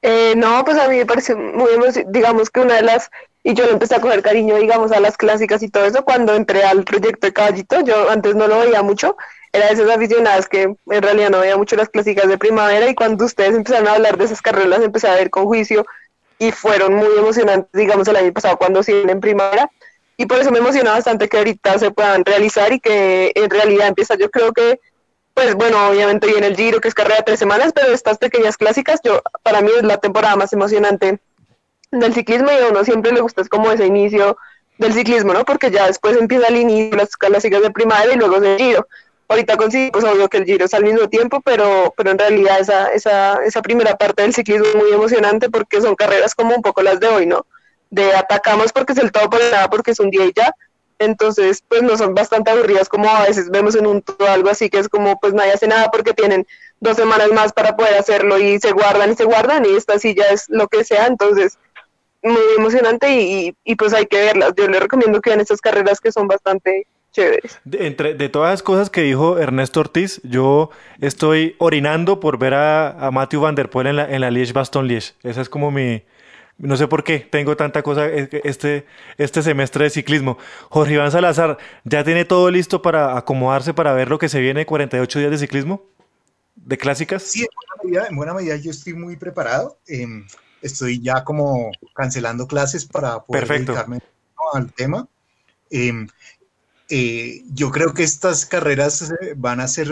Eh, no, pues a mí me parece muy digamos que una de las, y yo le empecé a coger cariño, digamos, a las clásicas y todo eso cuando entré al proyecto de Caballito, yo antes no lo veía mucho, era de esas aficionadas que en realidad no veía mucho las clásicas de primavera y cuando ustedes empezaron a hablar de esas carreras empecé a ver con juicio y fueron muy emocionantes, digamos, el año pasado cuando siguen en primavera y por eso me emociona bastante que ahorita se puedan realizar y que en realidad empieza, yo creo que pues bueno, obviamente viene el Giro, que es carrera de tres semanas, pero estas pequeñas clásicas, yo para mí es la temporada más emocionante del ciclismo y a uno siempre le gusta es como ese inicio del ciclismo, ¿no? Porque ya después empieza el inicio, las clásicas de primavera y luego el Giro. Ahorita consigo, pues obvio que el Giro es al mismo tiempo, pero, pero en realidad esa, esa, esa primera parte del ciclismo es muy emocionante porque son carreras como un poco las de hoy, ¿no? De atacamos porque es el todo por nada, porque es un día y ya, entonces pues no son bastante aburridas como a veces vemos en un todo algo así que es como pues nadie hace nada porque tienen dos semanas más para poder hacerlo y se guardan y se guardan y esta ya es lo que sea, entonces muy emocionante y, y, pues hay que verlas. Yo le recomiendo que vean estas carreras que son bastante chéveres. De, entre, de todas las cosas que dijo Ernesto Ortiz, yo estoy orinando por ver a, a Matthew Van Der Poel en la, en la Liège-Baston-Liège. Esa es como mi, no sé por qué tengo tanta cosa e, e, este, este semestre de ciclismo. Jorge Iván Salazar, ¿ya tiene todo listo para acomodarse para ver lo que se viene 48 días de ciclismo? ¿De clásicas? Sí, en buena medida, en buena medida yo estoy muy preparado. Em, estoy ya como cancelando clases para poder dedicarme al tema. Em, eh, yo creo que estas carreras eh, van a ser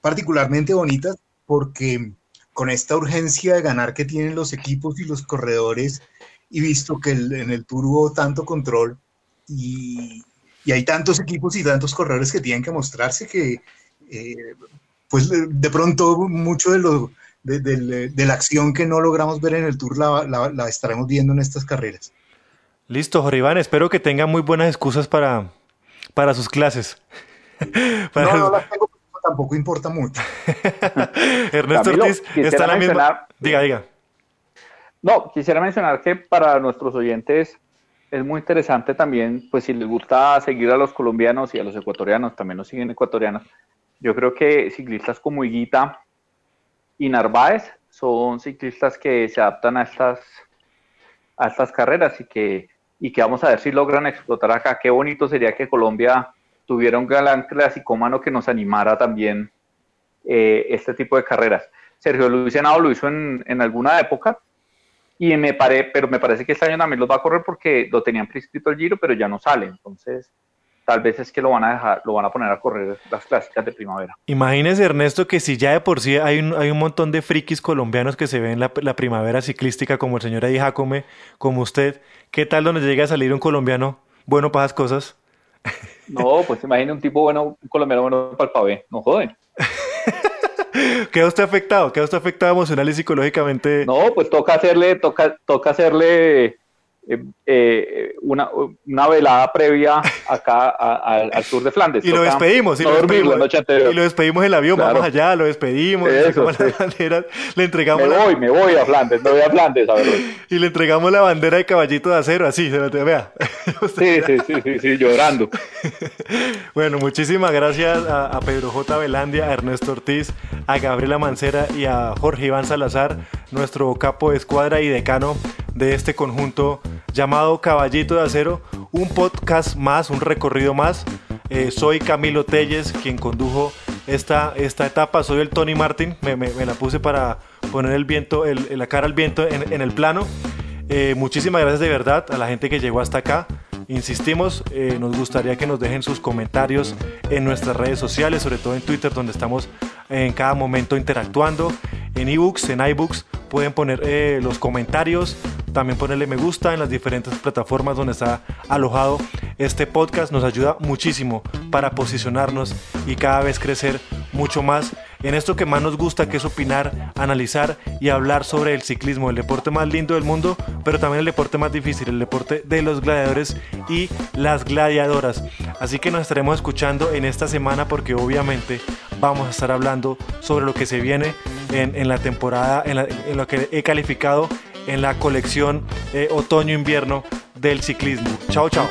particularmente bonitas porque con esta urgencia de ganar que tienen los equipos y los corredores, y visto que en el Tour hubo tanto control y, hay tantos equipos y tantos corredores que tienen que mostrarse que, eh, pues de pronto mucho de, lo, de, la acción que no logramos ver en el Tour la, estaremos viendo en estas carreras. Listo, Jorge Iván, espero que tenga muy buenas excusas para, para sus clases. *laughs* no, no las tengo tampoco importa mucho. *laughs* Ernesto Ortiz está la misma. Diga, diga. No, quisiera mencionar que para nuestros oyentes es muy interesante también, pues si les gusta seguir a los colombianos y a los ecuatorianos, también nos siguen ecuatorianos. Yo creo que ciclistas como Higuita y Narváez son ciclistas que se adaptan a estas, a estas carreras y que y que vamos a ver si logran explotar acá. Qué bonito sería que Colombia tuviera un galán clasicómano que nos animara también eh, este tipo de carreras. Sergio Luis Senado lo hizo en, en alguna época, y me pare, pero me parece que este año también los va a correr porque lo tenían prescrito el Giro, pero ya no sale. Entonces, tal vez es que lo van a dejar, lo van a poner a correr las clásicas de primavera. Imagínese, Ernesto, que si ya de por sí hay un, hay un montón de frikis colombianos que se ven la, la primavera ciclística, como el señor Eddie Jacome, como usted, ¿qué tal donde llega a salir un colombiano bueno para esas cosas? *laughs* No, pues imagine un tipo bueno, un colombiano bueno para el pavé, no joden. *laughs* ¿Queda usted afectado? ¿Queda usted afectado emocional y psicológicamente? No, pues toca hacerle, toca, toca hacerle eh, eh, una, una, velada previa acá a, a, al sur de Flandes. Y lo despedimos, y, no lo despedimos y lo despedimos el avión, claro. vamos allá, lo despedimos, Eso, le, sí. bandera, le entregamos me la... voy, me voy a Flandes, me voy a Flandes, a ver. Y le entregamos la bandera de caballito de acero, así, se lo vea. *laughs* Sí, sí, sí, sí, sí, llorando. *laughs* bueno, muchísimas gracias a, a Pedro J. Velandia, a Ernesto Ortiz, a Gabriela Mancera y a Jorge Iván Salazar, nuestro capo de escuadra y decano de este conjunto llamado Caballito de Acero, un podcast más, un recorrido más. Eh, soy Camilo Telles, quien condujo esta, esta etapa. Soy el Tony Martin, me, la puse para poner el viento, la cara al viento en, en el plano. Eh, muchísimas gracias de verdad a la gente que llegó hasta acá. Insistimos, eh, nos gustaría que nos dejen sus comentarios en nuestras redes sociales, sobre todo en Twitter, donde estamos en cada momento interactuando. En ebooks, en iBooks, pueden poner eh, los comentarios, también ponerle me gusta en las diferentes plataformas donde está alojado este podcast. Nos ayuda muchísimo para posicionarnos y cada vez crecer mucho más en esto que más nos gusta, que es opinar, analizar y hablar sobre el ciclismo, el deporte más lindo del mundo, pero también el deporte más difícil, el deporte de los gladiadores y las gladiadoras. Así que nos estaremos escuchando en esta semana porque obviamente vamos a estar hablando sobre lo que se viene en, la temporada, en, la, lo que he calificado en la colección eh, otoño-invierno del ciclismo. Chao, chao.